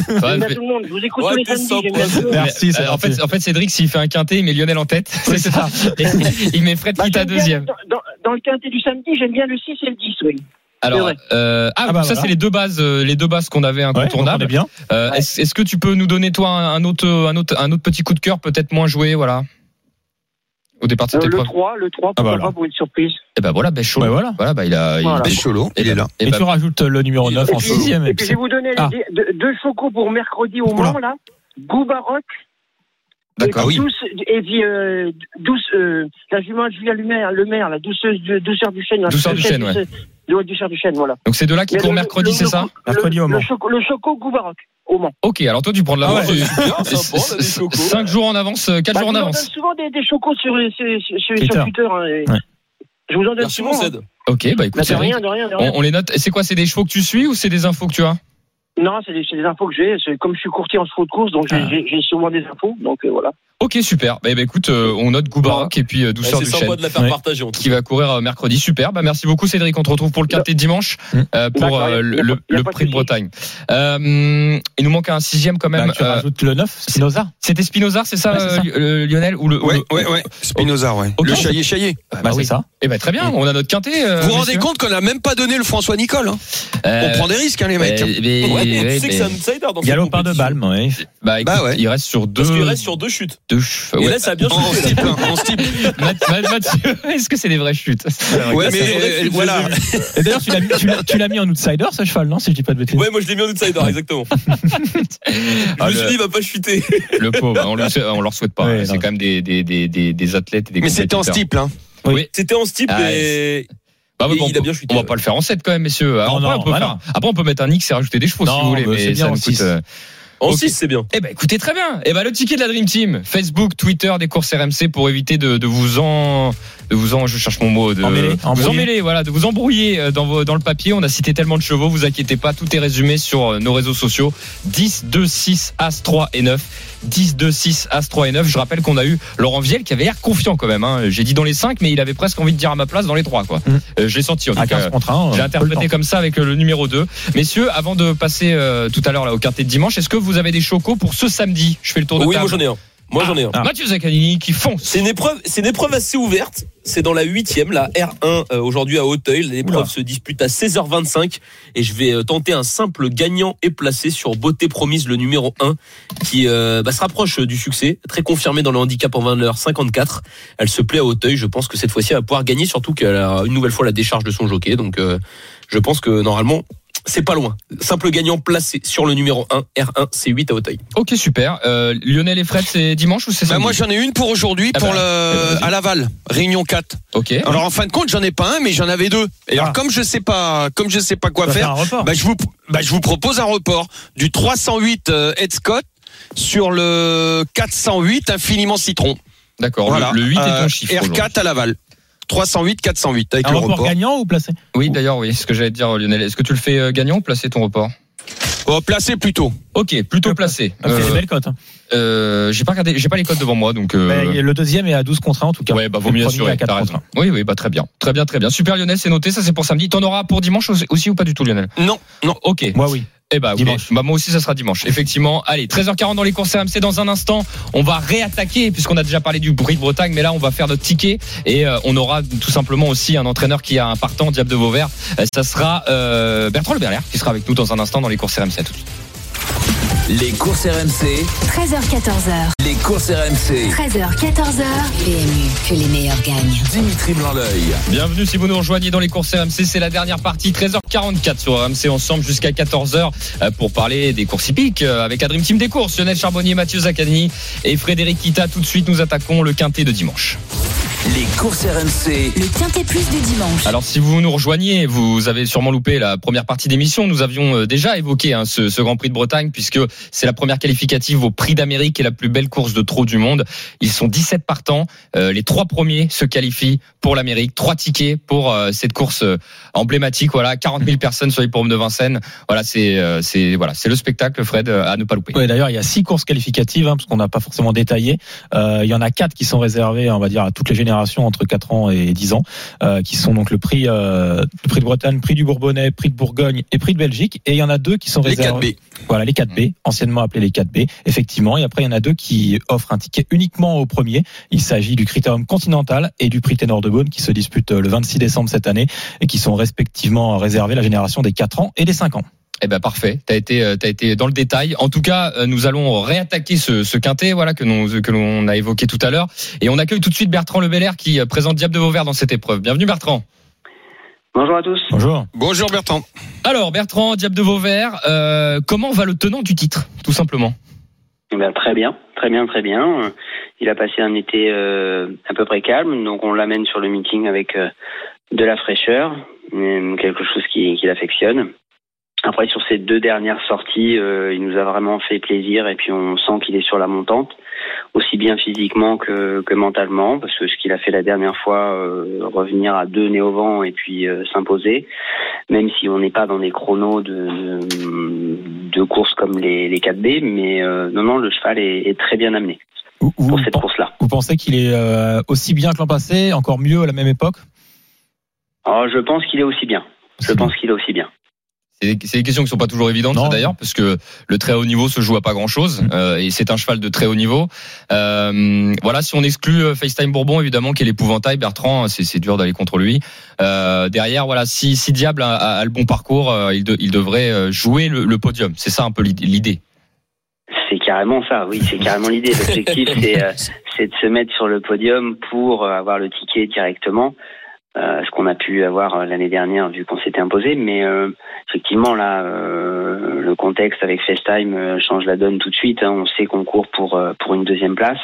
J'aime bien tout le monde. Je vous écoute Ouais, tous les samedis. sympa. J'aime bien tout le monde. Merci, Euh, en fait, en fait, Cédric, s'il fait un quintet, il met Lionel en tête. Oui, c'est ça. il met Fred Kita deuxième. Dans le quintet du samedi, j'aime bien le 6 et le 10, oui. Alors, euh, ah, Ah bah ça voilà. c'est les deux bases, euh, les deux bases qu'on avait Ouais, incontournables. bien. Euh, Ouais. Est-ce est-ce que tu peux nous donner toi un, autre, un autre, un autre petit coup de cœur, peut-être moins joué, voilà, au départ de cette Euh, le épreuve. 3, le 3, Ah, voilà. pas pour une surprise? Et ben voilà, ben chaud. Ouais, voilà. Voilà, bah il a. il- Voilà. Belle cholo, il est là. Et Et bah, tu rajoutes le numéro 9 en Et puis- 6ème. Et puis je vais vous donner Ah. les- deux, deux chocos pour mercredi au. Mans, là. Goubaroc. D'accord. Et oui. puis douce, et puis, euh, douce, euh, la jument de Julien Lumière, le maire, la douceuse, douceur du chêne. la Douceur du chêne, ouais. Douceuse- Ouais, douceur du chêne, voilà. Donc c'est deux là qui le- mercredi, c'est ça le- Mercredi au Mans. choco- Le choco Goubaroc, au Mans. Ok, alors toi tu prends de l'avance. Ah ouais. C'est bien, sympa, on a des chocos. 5 jours en avance, 4 Bah, jours en je vous en avance. souvent des, des chocos sur, les- sur, sur, sur Twitter. Twitter. hein, et Ouais. Je vous en donne Merci, souvent. mon hein. Ok, bah Bah, écoute, de Cédric, rien, de rien, de on, rien. on les note. Et C'est quoi C'est des chevaux que tu suis ou c'est des infos que tu as? Non, c'est des, infos que j'ai. Comme je suis courtier en chevaux de course, donc j'ai Ah. souvent des infos. Donc euh, voilà. Ok, super. Bah, bah, écoute, euh, on note Goubaroc et puis euh, Ouais, douceur C'est du sympa chêne de la faire Ouais. partager qui va courir euh, mercredi. Super. Bah merci beaucoup Cédric. On te retrouve pour le quintet de dimanche Mm. euh, pour euh, a- le, a le- le prix de. Bretagne. Euh, il nous manque un sixième quand même. Bah, tu Euh, rajoutes le 9, Spinoza. C'était Spinoza, c'est ça, Ouais, c'est ça. Lionel ou le, ou Ouais, le- ouais, ouais. Spinoza, ouais. Ok. Le chaillé chaillé. Bah, Bah, oui. c'est ça. Eh ben très bien. On a notre quintet. euh, Vous vous rendez compte qu'on a même pas donné le François Nicole hein Euh, On prend des risques, hein, les mecs. mais- Ouais, tu ouais, sais que c'est un outsider Galopin de. Balme, ouais. Bah, Bah ouais. il reste sur deux. Parce qu'il reste sur deux chutes. Et ouais. là, ça a bien En, hein, en Mathieu, est-ce que c'est des vraies chutes? Ouais, mais c'est euh, je- voilà. Et d'ailleurs, tu l'as mis, en outsider, ce cheval, non Si je dis pas de bêtises? Ouais, moi je l'ai mis en outsider, exactement. Je Ah, me suis le- dit, il va pas chuter. Le pauvre, on, le, on leur souhaite pas. Ouais, c'est non. quand même des, des, des, des, des athlètes et des Mais c'était en steeple, hein. Oui. C'était en steeple Ah, et. Ah, mais Et bon, il a bien chuté. On va pas le faire en 7 quand même, messieurs. Non, après, non, on peut bah faire- après, on peut mettre un X et rajouter des chevaux si vous voulez, bah, mais c'est bien ça en nous coûte. En Ok. 6, c'est bien. Eh ben écoutez très bien. Eh ben le ticket de la Dream Team, Facebook, Twitter, des courses RMC pour éviter de, de vous en de vous en je cherche mon mot de Emmêler, vous emmêler voilà, de vous embrouiller euh, dans vos, dans le papier, on a cité tellement de chevaux, vous inquiétez pas, tout est résumé sur euh, nos réseaux sociaux 10 2 6 As 3 et 9. 10 2 6 As 3 et 9. Je rappelle qu'on a eu Laurent Viel qui avait l'air confiant quand même hein. J'ai dit dans les 5 mais il avait presque envie de dire à ma place dans les 3 quoi. Mhm. Euh, je l'ai senti en À tout cas. 15 contre 1. J'ai interprété comme ça avec le, le numéro 2. Messieurs, avant de passer euh, tout à l'heure là au quartier de dimanche, est-ce que vous avez des chocos pour ce samedi? Je fais le tour de Oui, table. moi j'en ai un. Moi j'en ai un. Ah. Mathieu Zaccanini qui fonce. C'est une épreuve, c'est une épreuve assez ouverte. C'est dans la huitième, la R1 euh, aujourd'hui à Hauteuil. L'épreuve se dispute à 16h25 et je vais euh, tenter un simple gagnant et placé sur Beauté Promise, le numéro 1, qui euh, bah, se rapproche du succès, très confirmé dans le handicap en valeur 54. Elle se plaît à Hauteuil. Je pense que cette fois-ci elle va pouvoir gagner, surtout qu'elle a une nouvelle fois la décharge de son jockey. Donc euh, je pense que normalement c'est pas loin. Simple gagnant placé sur le numéro 1, R1, C8 à Hauteuil. Ok super. Euh, Lionel et Fred c'est dimanche ou c'est Bah, samedi moi j'en ai une pour aujourd'hui Ah pour bah, le vas-y. à Laval, Réunion 4. Ok. Alors en fin de compte, j'en ai pas un mais j'en avais deux. Et Ah. alors comme je sais pas comme je sais pas quoi faire bah, je vous bah, je vous propose un report du 308 euh, Ed Scott sur le 408 infiniment citron. D'accord. Voilà. Le, le 8 est Euh, ton chiffre. aujourd'hui. R4 à Laval. 308 408 avec Un le report report. gagnant ou placé Oui d'ailleurs oui. C'est ce que j'allais te dire Lionel. Est-ce que tu le fais euh, gagnant ou placer ton report? Oh, placé plutôt. Ok plutôt placé. Ah, C'est Euh, des belles cotes. hein. Euh, j'ai pas regardé, j'ai pas les codes devant moi donc. euh, Mais le deuxième est à 12 contre 1 en tout cas. Ouais, bah vaut mieux assurer. à 4 T'as contre raison. Oui, oui, bah très bien, très bien, très bien. Super Lionel, c'est noté. Ça c'est pour samedi. T'en auras pour dimanche aussi- ou pas du tout, Lionel? Non, non. Ok. 1. Moi oui. Eh bah, ok. Dimanche. Bah, moi aussi, ça sera dimanche. Effectivement. Allez, 13h40 dans les courses RMC. Dans un instant, on va réattaquer, puisqu'on a déjà parlé du bruit de Bretagne, mais là, on va faire notre ticket et euh, on aura tout simplement aussi un entraîneur qui a un partant, Diable de Vauvert. Euh, ça sera euh, Bertrand Le Berlaire qui sera avec nous dans un instant dans les courses RMC. À tout de suite. Les courses RMC, 13h14h. les courses RMC. 13h, 14h. PMU, que les meilleurs gagnent. Dimitri Blanc-L'œil. Bienvenue si vous nous rejoignez dans les courses RMC, c'est la dernière partie, 13h44 sur RMC ensemble jusqu'à 14h euh, pour parler des courses hippiques euh, avec la Dream Team des courses, Lionel Charbonnier, Mathieu Zaccani et Frédéric Kita. Tout de suite, nous attaquons le quintet de dimanche. Les courses RMC, Le Quintet Plus du dimanche. Alors si vous nous rejoignez, vous avez sûrement loupé la première partie d'émission. Nous avions euh, déjà évoqué hein, ce, ce Grand Prix de Bretagne puisque c'est la première qualificative au Prix d'Amérique et la plus belle course de trot du monde. Ils sont 17 partants. Euh, les trois premiers se qualifient pour l'Amérique. Trois tickets pour euh, cette course euh, emblématique. Voilà, 40 000 personnes sur les paumes de Vincennes. Voilà, c'est euh, c'est voilà, c'est le spectacle, Fred, euh, à ne pas louper. Ouais, D'ailleurs, il y a six courses qualificatives, hein, parce qu'on n'a pas forcément détaillé. Euh, il y en a quatre qui sont réservées, on va dire, à toutes les générations entre 4 ans et 10 ans, euh, qui sont donc le prix, euh, le prix de Bretagne, prix du Bourbonnais, prix de Bourgogne et prix de Belgique. Et il y en a deux qui sont Les réservés. 4B. Voilà, les 4B, anciennement appelés les 4B, effectivement. Et après, il y en a deux qui offrent un ticket uniquement au premier. Il s'agit du Critérium Continental et du prix Ténor de Beaune qui se disputent le 26 décembre cette année et qui sont respectivement réservés à la génération des 4 ans et des 5 ans. Eh ben parfait. T'as été, euh, t'as été dans le détail. En tout cas, euh, nous allons réattaquer ce, ce quintet, voilà que que l'on a évoqué tout à l'heure, et on accueille tout de suite Bertrand Le Belair qui euh, présente Diable de Vauvert dans cette épreuve. Bienvenue Bertrand. Bonjour à tous. Bonjour. Bonjour Bertrand. Alors Bertrand, Diable de Vauvert, euh, comment va le tenant du titre, tout simplement? Eh ben, très bien, très bien, très bien. Il a passé un été euh, à peu près calme, donc on l'amène sur le meeting avec euh, de la fraîcheur, quelque chose qui, qui l'affectionne. Après, sur ces deux dernières sorties, euh, il nous a vraiment fait plaisir et puis on sent qu'il est sur la montante, aussi bien physiquement que, que mentalement, parce que ce qu'il a fait la dernière fois, euh, revenir à deux nez au vent et puis euh, s'imposer, même si on n'est pas dans des chronos de, de, de courses comme les, les 4B, mais euh, non, non, le cheval est, est très bien amené Vous, pour cette course-là. vous pensez qu'il est euh, aussi bien que l'an passé, encore mieux à la même époque? Alors, je pense qu'il est aussi bien. Je pense qu'il est aussi bien. C'est des, questions qui sont pas toujours évidentes d'ailleurs, parce que le très haut niveau se joue à pas grand chose, et c'est un cheval de très haut niveau. Euh, voilà, si on exclut euh, FaceTime Bourbon évidemment, qui est l'épouvantail, Bertrand, c'est c'est dur d'aller contre lui. Euh, derrière, voilà, si, si Diable a, a- a le bon parcours, euh, il, de- il devrait euh, jouer le, le podium. C'est ça un peu l'id- l'idée. C'est carrément ça, oui, c'est carrément l'idée. L'objectif, c'est euh, de se mettre sur le podium pour euh, avoir le ticket directement, euh, ce qu'on a pu avoir euh, l'année dernière vu qu'on s'était imposé. Mais euh, effectivement, là, euh, le contexte avec FaceTime euh, change la donne tout de suite. hein. On sait qu'on court pour euh, pour une deuxième place.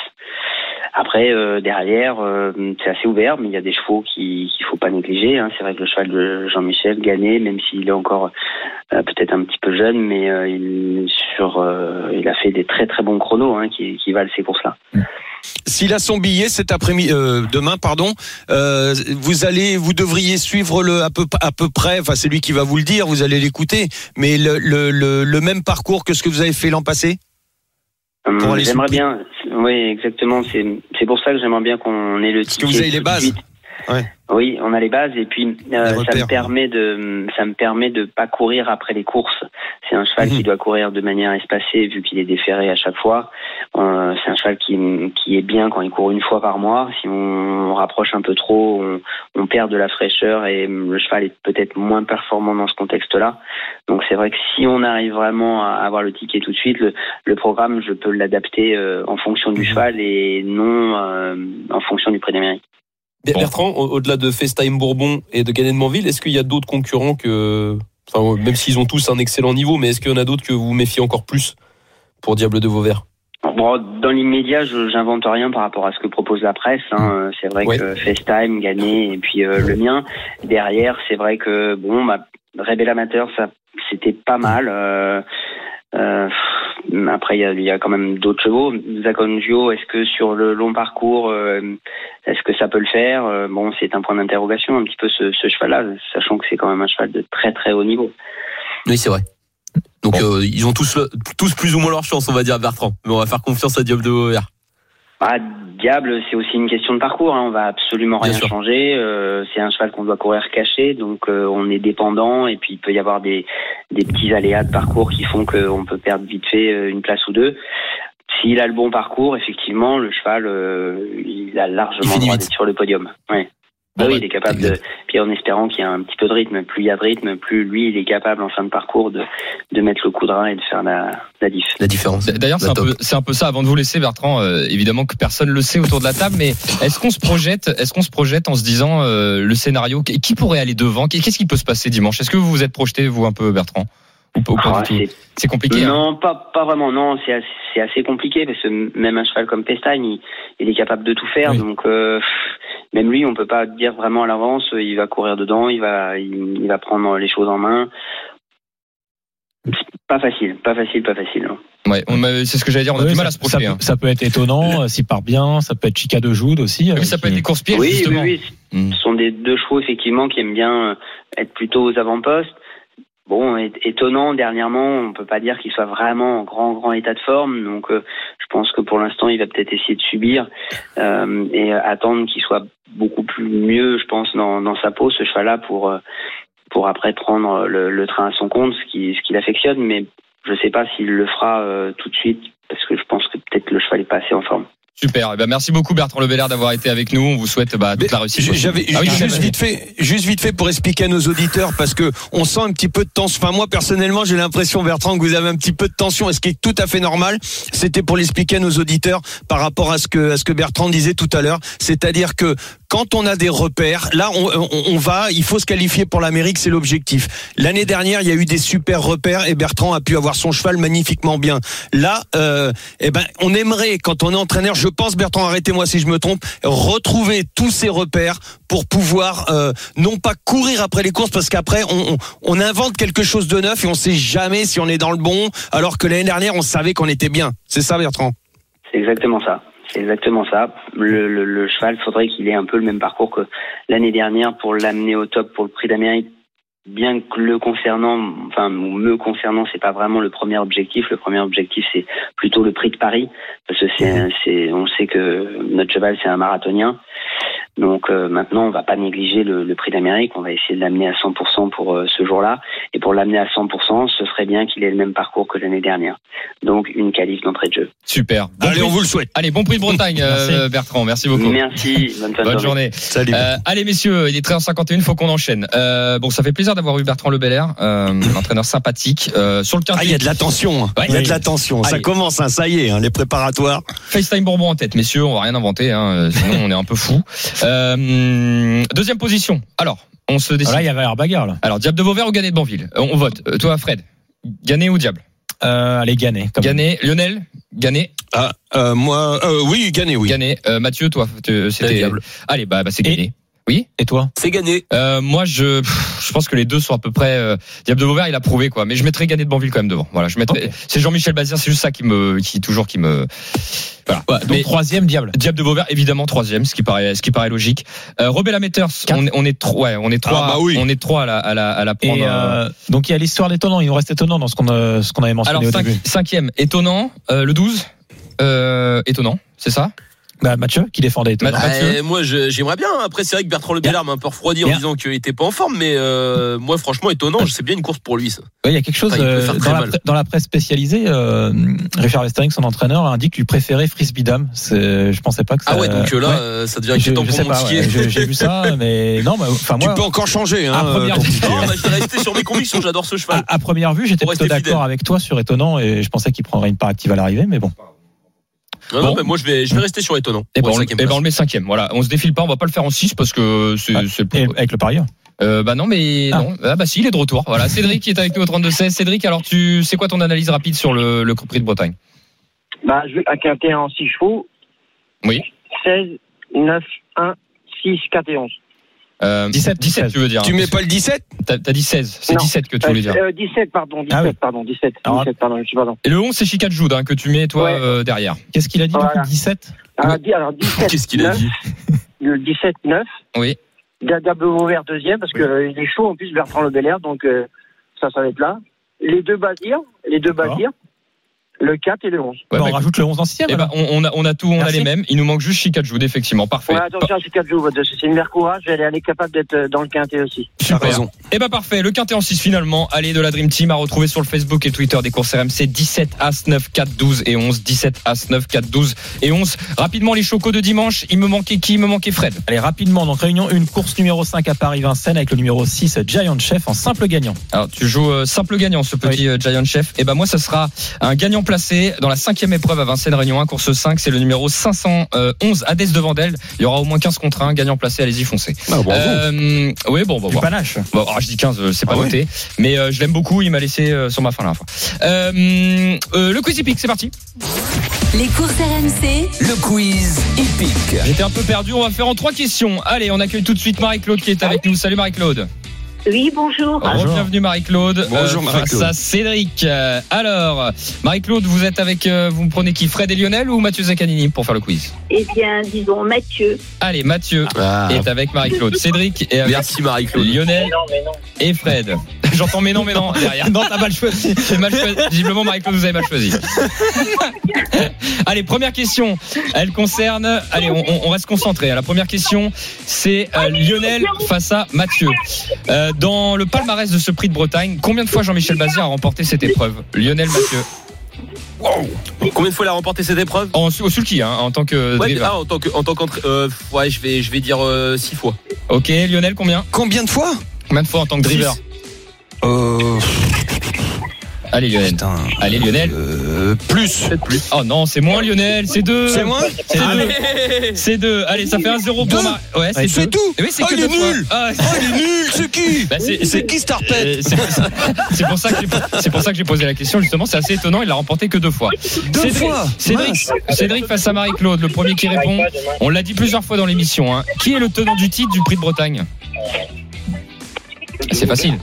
Après, euh, derrière, euh, c'est assez ouvert, mais il y a des chevaux qui qu'il faut pas négliger. Hein. C'est vrai que le cheval de Jean-Michel Gagné, même s'il est encore euh, peut-être un petit peu jeune, mais euh, il sur euh, il a fait des très très bons chronos hein, qui, qui valent ces courses-là. S'il a son billet cet après-midi, euh, demain, pardon, vous allez, vous devriez suivre le à peu à peu près. Enfin, c'est lui qui va vous le dire. Vous allez l'écouter, mais le, le, le même parcours que ce que vous avez fait l'an passé? Hum, J'aimerais bien, oui exactement. C'est c'est pour ça que j'aimerais bien qu'on ait le Parce que vous avez les bases. Ouais. Oui, on a les bases et puis euh, ça repères. me permet de ça me permet de pas courir après les courses. C'est un cheval Mhm. qui doit courir de manière espacée vu qu'il est déféré à chaque fois. Euh, c'est un cheval qui qui est bien quand il court une fois par mois. Si on, rapproche un peu trop, on, on perd de la fraîcheur et le cheval est peut-être moins performant dans ce contexte-là. Donc c'est vrai que si on arrive vraiment à avoir le ticket tout de suite, le, le programme je peux l'adapter euh, en fonction du Mhm. cheval et non euh, en fonction du prix d'Amérique. Bon. Bertrand, au- au-delà de FaceTime Bourbon et de Gagné de Manville, est-ce qu'il y a d'autres concurrents que, enfin, même s'ils ont tous un excellent niveau, mais est-ce qu'il y en a d'autres que vous méfiez encore plus pour Diable de Vauvert? Bon, dans l'immédiat, je j'invente rien par rapport à ce que propose la presse. Hein. Euh, C'est vrai Ouais. que FaceTime, Gagné et puis euh, le mien. Derrière, c'est vrai que bon, bah, Rebel Amateur, ça, c'était pas mal. Euh, euh, après, il y a, y a quand même d'autres chevaux. Zaconjo, est-ce que sur le long parcours, euh, est-ce que ça peut le faire? Euh, Bon, c'est un point d'interrogation un petit peu ce, ce cheval-là, sachant que c'est quand même un cheval de très très haut niveau. Oui, c'est vrai. Donc euh, ils ont tous tous plus ou moins leur chance, on va dire Bertrand. Mais on va faire confiance à Diable de Vauvert. Ah, diable, c'est aussi une question de parcours. Hein. On va absolument rien changer. Euh, c'est un cheval qu'on doit courir caché, donc euh, on est dépendant. Et puis il peut y avoir des, des petits aléas de parcours qui font qu'on peut perdre vite fait euh, une place ou deux. S'il a le bon parcours, effectivement, le cheval, euh, il a largement droit d'être sur le podium. Ouais. Bon, Ah oui, bah, il est capable de. Puis en espérant qu'il y a un petit peu de rythme. Plus il y a de rythme, plus lui, il est capable en fin de parcours de, de mettre le coup de rein et de faire la, la diff. La différence. D'ailleurs, c'est un, peu, c'est un peu ça. Avant de vous laisser, Bertrand, euh, évidemment que personne le sait autour de la table, mais est-ce qu'on se projette, est-ce qu'on se projette en se disant euh, le scénario, qui pourrait aller devant? Qu'est-ce qui peut se passer dimanche? Est-ce que vous vous êtes projeté vous un peu, Bertrand? Ou, pas- ou pas Ah, du tout? c'est C'est compliqué. hein Non, pas, pas vraiment. Non, c'est assez, c'est assez compliqué parce que même un cheval comme Pestagne, il, il est capable de tout faire. Oui. Donc, euh, même lui, on peut pas dire vraiment à l'avance. euh, Il va courir dedans, il va, il, il va prendre les choses en main. Pas facile, pas facile, pas facile. non. Ouais, c'est ce que j'allais dire. On a Oui, du mal ça, à se projeter. ça hein. peut, ça peut être étonnant euh, s'il part bien, ça peut être Chica de Joude aussi. Oui, euh, ça peut être des courses Oui, oui, justement. oui. Mm. Ce sont des deux chevaux effectivement qui aiment bien euh, être plutôt aux avant-postes. Bon, étonnant dernièrement, on peut pas dire qu'il soit vraiment en grand grand état de forme. Donc, euh, je pense que pour l'instant, il va peut-être essayer de subir euh, et euh, attendre qu'il soit beaucoup plus mieux, je pense, dans, sa peau, ce cheval-là, pour pour après prendre le, train à son compte, ce qui ce qu'il affectionne. Mais je sais pas s'il le fera tout de suite parce que je pense que peut-être le cheval est pas assez en forme. Super. Eh ben, merci beaucoup Bertrand Lebelair d'avoir été avec nous. On vous souhaite bah, toute Mais la réussite. J'avais Ah oui, juste vite fait, juste vite fait pour expliquer à nos auditeurs parce que on sent un petit peu de tension. Enfin moi personnellement j'ai l'impression Bertrand que vous avez un petit peu de tension, et ce qui est tout à fait normal. C'était pour l'expliquer à nos auditeurs par rapport à ce que à ce que Bertrand disait tout à l'heure, c'est-à-dire que quand on a des repères, là on, on, on va, il faut se qualifier pour l'Amérique, c'est l'objectif. L'année dernière il y a eu des super repères et Bertrand a pu avoir son cheval magnifiquement bien. Là, euh, eh ben on aimerait quand on est entraîneur, je pense Bertrand arrêtez-moi si je me trompe, retrouver tous ces repères pour pouvoir euh, non pas courir après les courses parce qu'après on, on, invente quelque chose de neuf et on sait jamais si on est dans le bon alors que l'année dernière on savait qu'on était bien. C'est ça Bertrand? C'est exactement ça. C'est exactement ça. Le, le, le cheval, faudrait qu'il ait un peu le même parcours que l'année dernière pour l'amener au top pour le Prix d'Amérique. Bien que le concernant, enfin ou me concernant, c'est pas vraiment le premier objectif. Le premier objectif, c'est plutôt le Prix de Paris, parce que c'est, c'est, on sait que notre cheval, c'est un marathonien. Donc euh, maintenant, on va pas négliger le, le Prix d'Amérique. On va essayer de l'amener à 100% pour euh, ce jour-là. Et pour l'amener à 100%, ce serait bien qu'il ait le même parcours que l'année dernière. Donc une qualif d'entrée de jeu. Super. Bon Allez, prix- on vous le souhaite. Allez, bon prix de Bretagne, euh. Bertrand. Merci beaucoup. Merci. Bonne Bonne journée. journée. Salut. Euh, allez messieurs, il est 13h51, faut qu'on enchaîne. Euh, bon, ça fait plaisir d'avoir eu Bertrand Lebelair, euh, un entraîneur sympathique. Euh, sur le Ah, quintet, il y a de la tension. hein. Ouais. il y a de la tension. Ça Allez. commence, hein, ça y est, hein, les préparatoires. FaceTime Bourbon en tête, messieurs, on va rien inventer, hein, euh, sinon on est un peu fou. Euh, deuxième position. Alors, on se décide. Voilà, il y avait l'air bagarre là. Alors, Diable de Vauvert ou Ganet de Banville? On vote. Euh, toi, Fred, Ganet ou Diable? Euh, allez, Gannet. comme- Gannet, Lionel, Gannet, Ah, euh, moi, euh, oui, gagné, oui. Gannet. Euh, Mathieu, toi, c'était. diable. Allez, bah, bah c'est Et- Gannet. Oui. Et toi C'est gagné. Euh, moi, je, je pense que les deux sont à peu près. Euh, Diable de Vauvert, il a prouvé quoi. Mais je mettrais Gannet de Banville quand même devant. Voilà, je mettrais. C'est Jean-Michel Bazir, c'est juste ça qui me, qui toujours qui me. Voilà. Ouais, Donc Mais- troisième, Diable. Diable de Vauvert, évidemment troisième, ce qui paraît, ce qui paraît logique. Euh, Rebel Amateurs, Quatre. on, est- on est trois, ouais, on est trois, Ah, bah oui. on est trois à la, à la, à la prendre. Et euh, euh, donc il y a l'histoire d'étonnant. Il nous reste étonnant dans ce qu'on a- ce qu'on avait mentionné alors au cinq- début. cinquième, étonnant, euh, le 12 euh, étonnant, c'est ça? Bah, Mathieu qui défendait étonnant. Mathieu. Bah, moi, je- j'aimerais bien. Après, c'est vrai que Bertrand Lebellard m'a un peu refroidi en disant qu'il était pas en forme, mais euh, moi, franchement, étonnant. C'est bien une course pour lui. Ça. Ouais, Il y a quelque chose Enfin, euh, dans, la, dans presse spécialisée. euh, Richard Westering, son entraîneur, indique lui préférer Frisbee Dame. C'est- Je pensais pas que ça. Ah ouais, donc euh, là, ouais. euh, ça devient Je, inquiétant je pour sais pas. skier. ouais, je- J'ai vu ça, mais non, bah, enfin Tu moi. peux encore changer, hein, à première vue, hein. bah, je sur mes convictions. J'adore ce cheval. À, à première vue, j'étais Pour plutôt d'accord avec toi sur étonnant et je pensais qu'il prendrait une part active à l'arrivée, mais bon. Non, Bon. non, mais moi, je vais, je vais rester sur étonnant. Et ben, on, ben, on le met cinquième. Voilà, on se défile pas, on va pas le faire en 6 parce que c'est Ah, le avec le parieur. Euh, bah non, mais Ah. non. Ah bah si, il est de retour. Voilà, Cédric qui est avec nous au 32-16. Cédric, alors tu, c'est quoi ton analyse rapide sur le, le Prix de Bretagne? Bah, je vais un quintet en 6 chevaux. Oui. 16, 9, 1, 6, 4 et 11. Euh, 17, 17, tu veux dire Tu hein, mets pas le 17 T'as t'as dit 16. C'est Non. 17 que tu voulais dire. Euh, 17, pardon, 17, Ah oui. pardon, 17, Alors, 17, pardon, je suis pardon. Et le 11, c'est Chicat Jude hein, que tu mets toi Ouais. euh, derrière. Qu'est-ce qu'il a dit du Voilà. coup 17 Alors, di- alors 17, Qu'est-ce qu'il a 9, dit? Le 17, 9. Oui. Diable Vauvert deuxième, parce que euh, il est chaud en plus, Bertrand Le Belair, donc euh, ça, ça va être là. Les deux Basirs, les deux D'accord. Le 4 et le 11. Ouais, Bah, bah, On rajoute le 11 en 6 eh ben, on, on a, on a tout, on a les mêmes. Il nous manque juste Chicat Jude, effectivement. Parfait. Ouais, attention, c'est 4 jours, c'est une mère courage, elle est, elle est capable d'être euh, dans le quintet aussi. T'as raison. Eh ben parfait, le quintet en 6 finalement. Allez de la Dream Team à retrouver sur le Facebook et Twitter des courses RMC 17 As 9 4 12 et 11 17 As 9 4 12 et 11. Rapidement les chocos de dimanche, il me manquait qui? Il me manquait Fred. Allez, rapidement, donc réunion 1, course numéro 5 à Paris-Vincennes avec le numéro 6, Giant Chef en simple gagnant. Alors tu joues euh, simple gagnant ce petit euh, Giant Chef. Et ben moi ça sera un gagnant placé dans la cinquième épreuve à Vincennes Réunion 1 course 5, c'est le numéro 511 Hadès de Vandel. Il y aura au moins 15 contre 1, gagnant placé, allez-y foncez. Ah, bravo. Euh, oui bon, bon, Du bon. panache. Bon, alors, je dis 15, euh, c'est pas Ah ouais. noté, mais euh, je l'aime beaucoup. Il m'a laissé euh, sur ma fin la fois. Euh, euh, le quiz épique, c'est parti. Les courses RMC, Le quiz épique. J'étais un peu perdu. On va faire en trois questions. Allez, on accueille tout de suite Marie-Claude qui est avec nous. Salut Marie-Claude. Oui, bonjour. Bonjour. Bienvenue Marie-Claude. Bonjour, face Marie-Claude. à Cédric. Euh, alors, Marie-Claude, vous êtes avec, euh, vous me prenez qui Fred et Lionel ou Mathieu Zaccanini pour faire le quiz Eh bien, disons Mathieu. Allez, Mathieu Ah. est avec Marie-Claude. Cédric est avec Merci Marie-Claude. Lionel Non, mais non. et Fred. J'entends mais non, mais non derrière. Non, t'as mal choisi. J'ai mal choisi. Visiblement, Marie-Claude, vous avez mal choisi. allez, première question. Elle concerne. Allez, on, on- on reste concentré. La première question, c'est euh, Lionel face à Mathieu. Euh, dans le palmarès de ce prix de Bretagne, combien de fois Jean-Michel Bazir a remporté cette épreuve Lionel Mathieu. Combien de fois il a remporté cette épreuve En, au sulky, hein, en tant que Ouais, driver. ah, en tant que, en tant euh, ouais, je vais, je vais dire 6 fois. Ok, Lionel, combien Combien de fois Combien de fois en tant que driver Six. Euh. Allez, Lionel. Putain. Allez, Lionel. Euh, plus. Oh non, c'est moins Lionel, c'est deux. C'est moins C'est deux. Allez C'est deux. Allez, ça fait un zéro pour Deux Mar- Ouais, c'est deux. c'est tout. Eh Oui, c'est Oh, que il est deux nul. Ah, Oh, il est nul, c'est qui Bah, c'est- qui Starpet Euh, c'est pour ça- que j'ai- c'est pour ça que j'ai posé la question justement c'est assez étonnant il l'a remporté que deux fois Deux Cédric, fois Cédric. Cédric face à Marie-Claude le premier qui répond on l'a dit plusieurs fois dans l'émission hein. qui est le tenant du titre du prix de Bretagne? C'est facile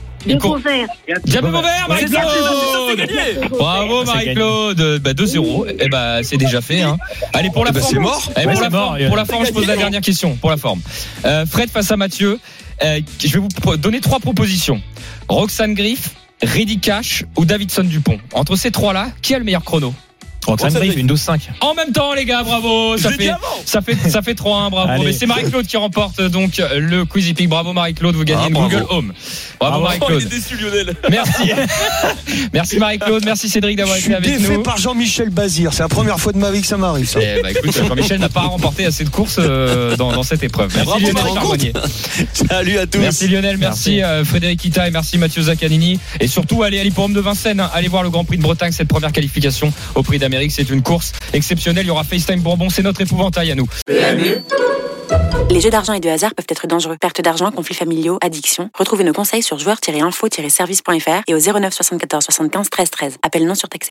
Diable Vauvert Marie-Claude bravo Marie-Claude bah, 2-0 et bah c'est déjà fait hein. allez pour la Eh ben, forme c'est mort. eh, Ouais, pour, la mort, forme, pour la forme, je pose la dernière question. Pour la forme. Euh, Fred face à Mathieu. Euh, je vais vous donner trois propositions. Roxane Griff, Reddy Cash ou Davidson Dupont. Entre ces trois-là, qui a le meilleur chrono? Roxane Brief. une 12-5. En même temps, les gars, bravo. Ça fait, ça fait, ça fait 3-1, bravo. Allez. Mais c'est Marie-Claude qui remporte donc le Quiz Epic. Bravo Marie-Claude, vous gagnez Ah, bravo. Google Home. Bravo, Bravo. Oh, il Marie-Claude. est déçu Lionel. Merci. Merci Marie-Claude, merci Cédric d'avoir été avec défait nous. par Jean-Michel Bazir. C'est la première fois de ma vie que ça m'arrive, ça. Eh bah, écoute, Jean-Michel n'a pas remporté assez de courses euh, dans, dans cette épreuve. Merci Bravo, Lionel Charbonnier. Salut à tous. Merci Lionel, merci, Merci. euh, Frédéric Ita et merci Mathieu Zaccanini. Et surtout, allez à l'hippodrome de Vincennes, allez voir le Grand Prix de Bretagne, cette première qualification au Prix d'Amérique. C'est une course exceptionnelle. Il y aura FaceTime Bourbon, c'est notre épouvantail à nous. Les jeux d'argent et de hasard peuvent être dangereux. Perte d'argent, conflits familiaux, addiction. Retrouvez nos conseils sur joueurs-info-service.fr et au 09 74 75 13 13. Appel non surtaxé.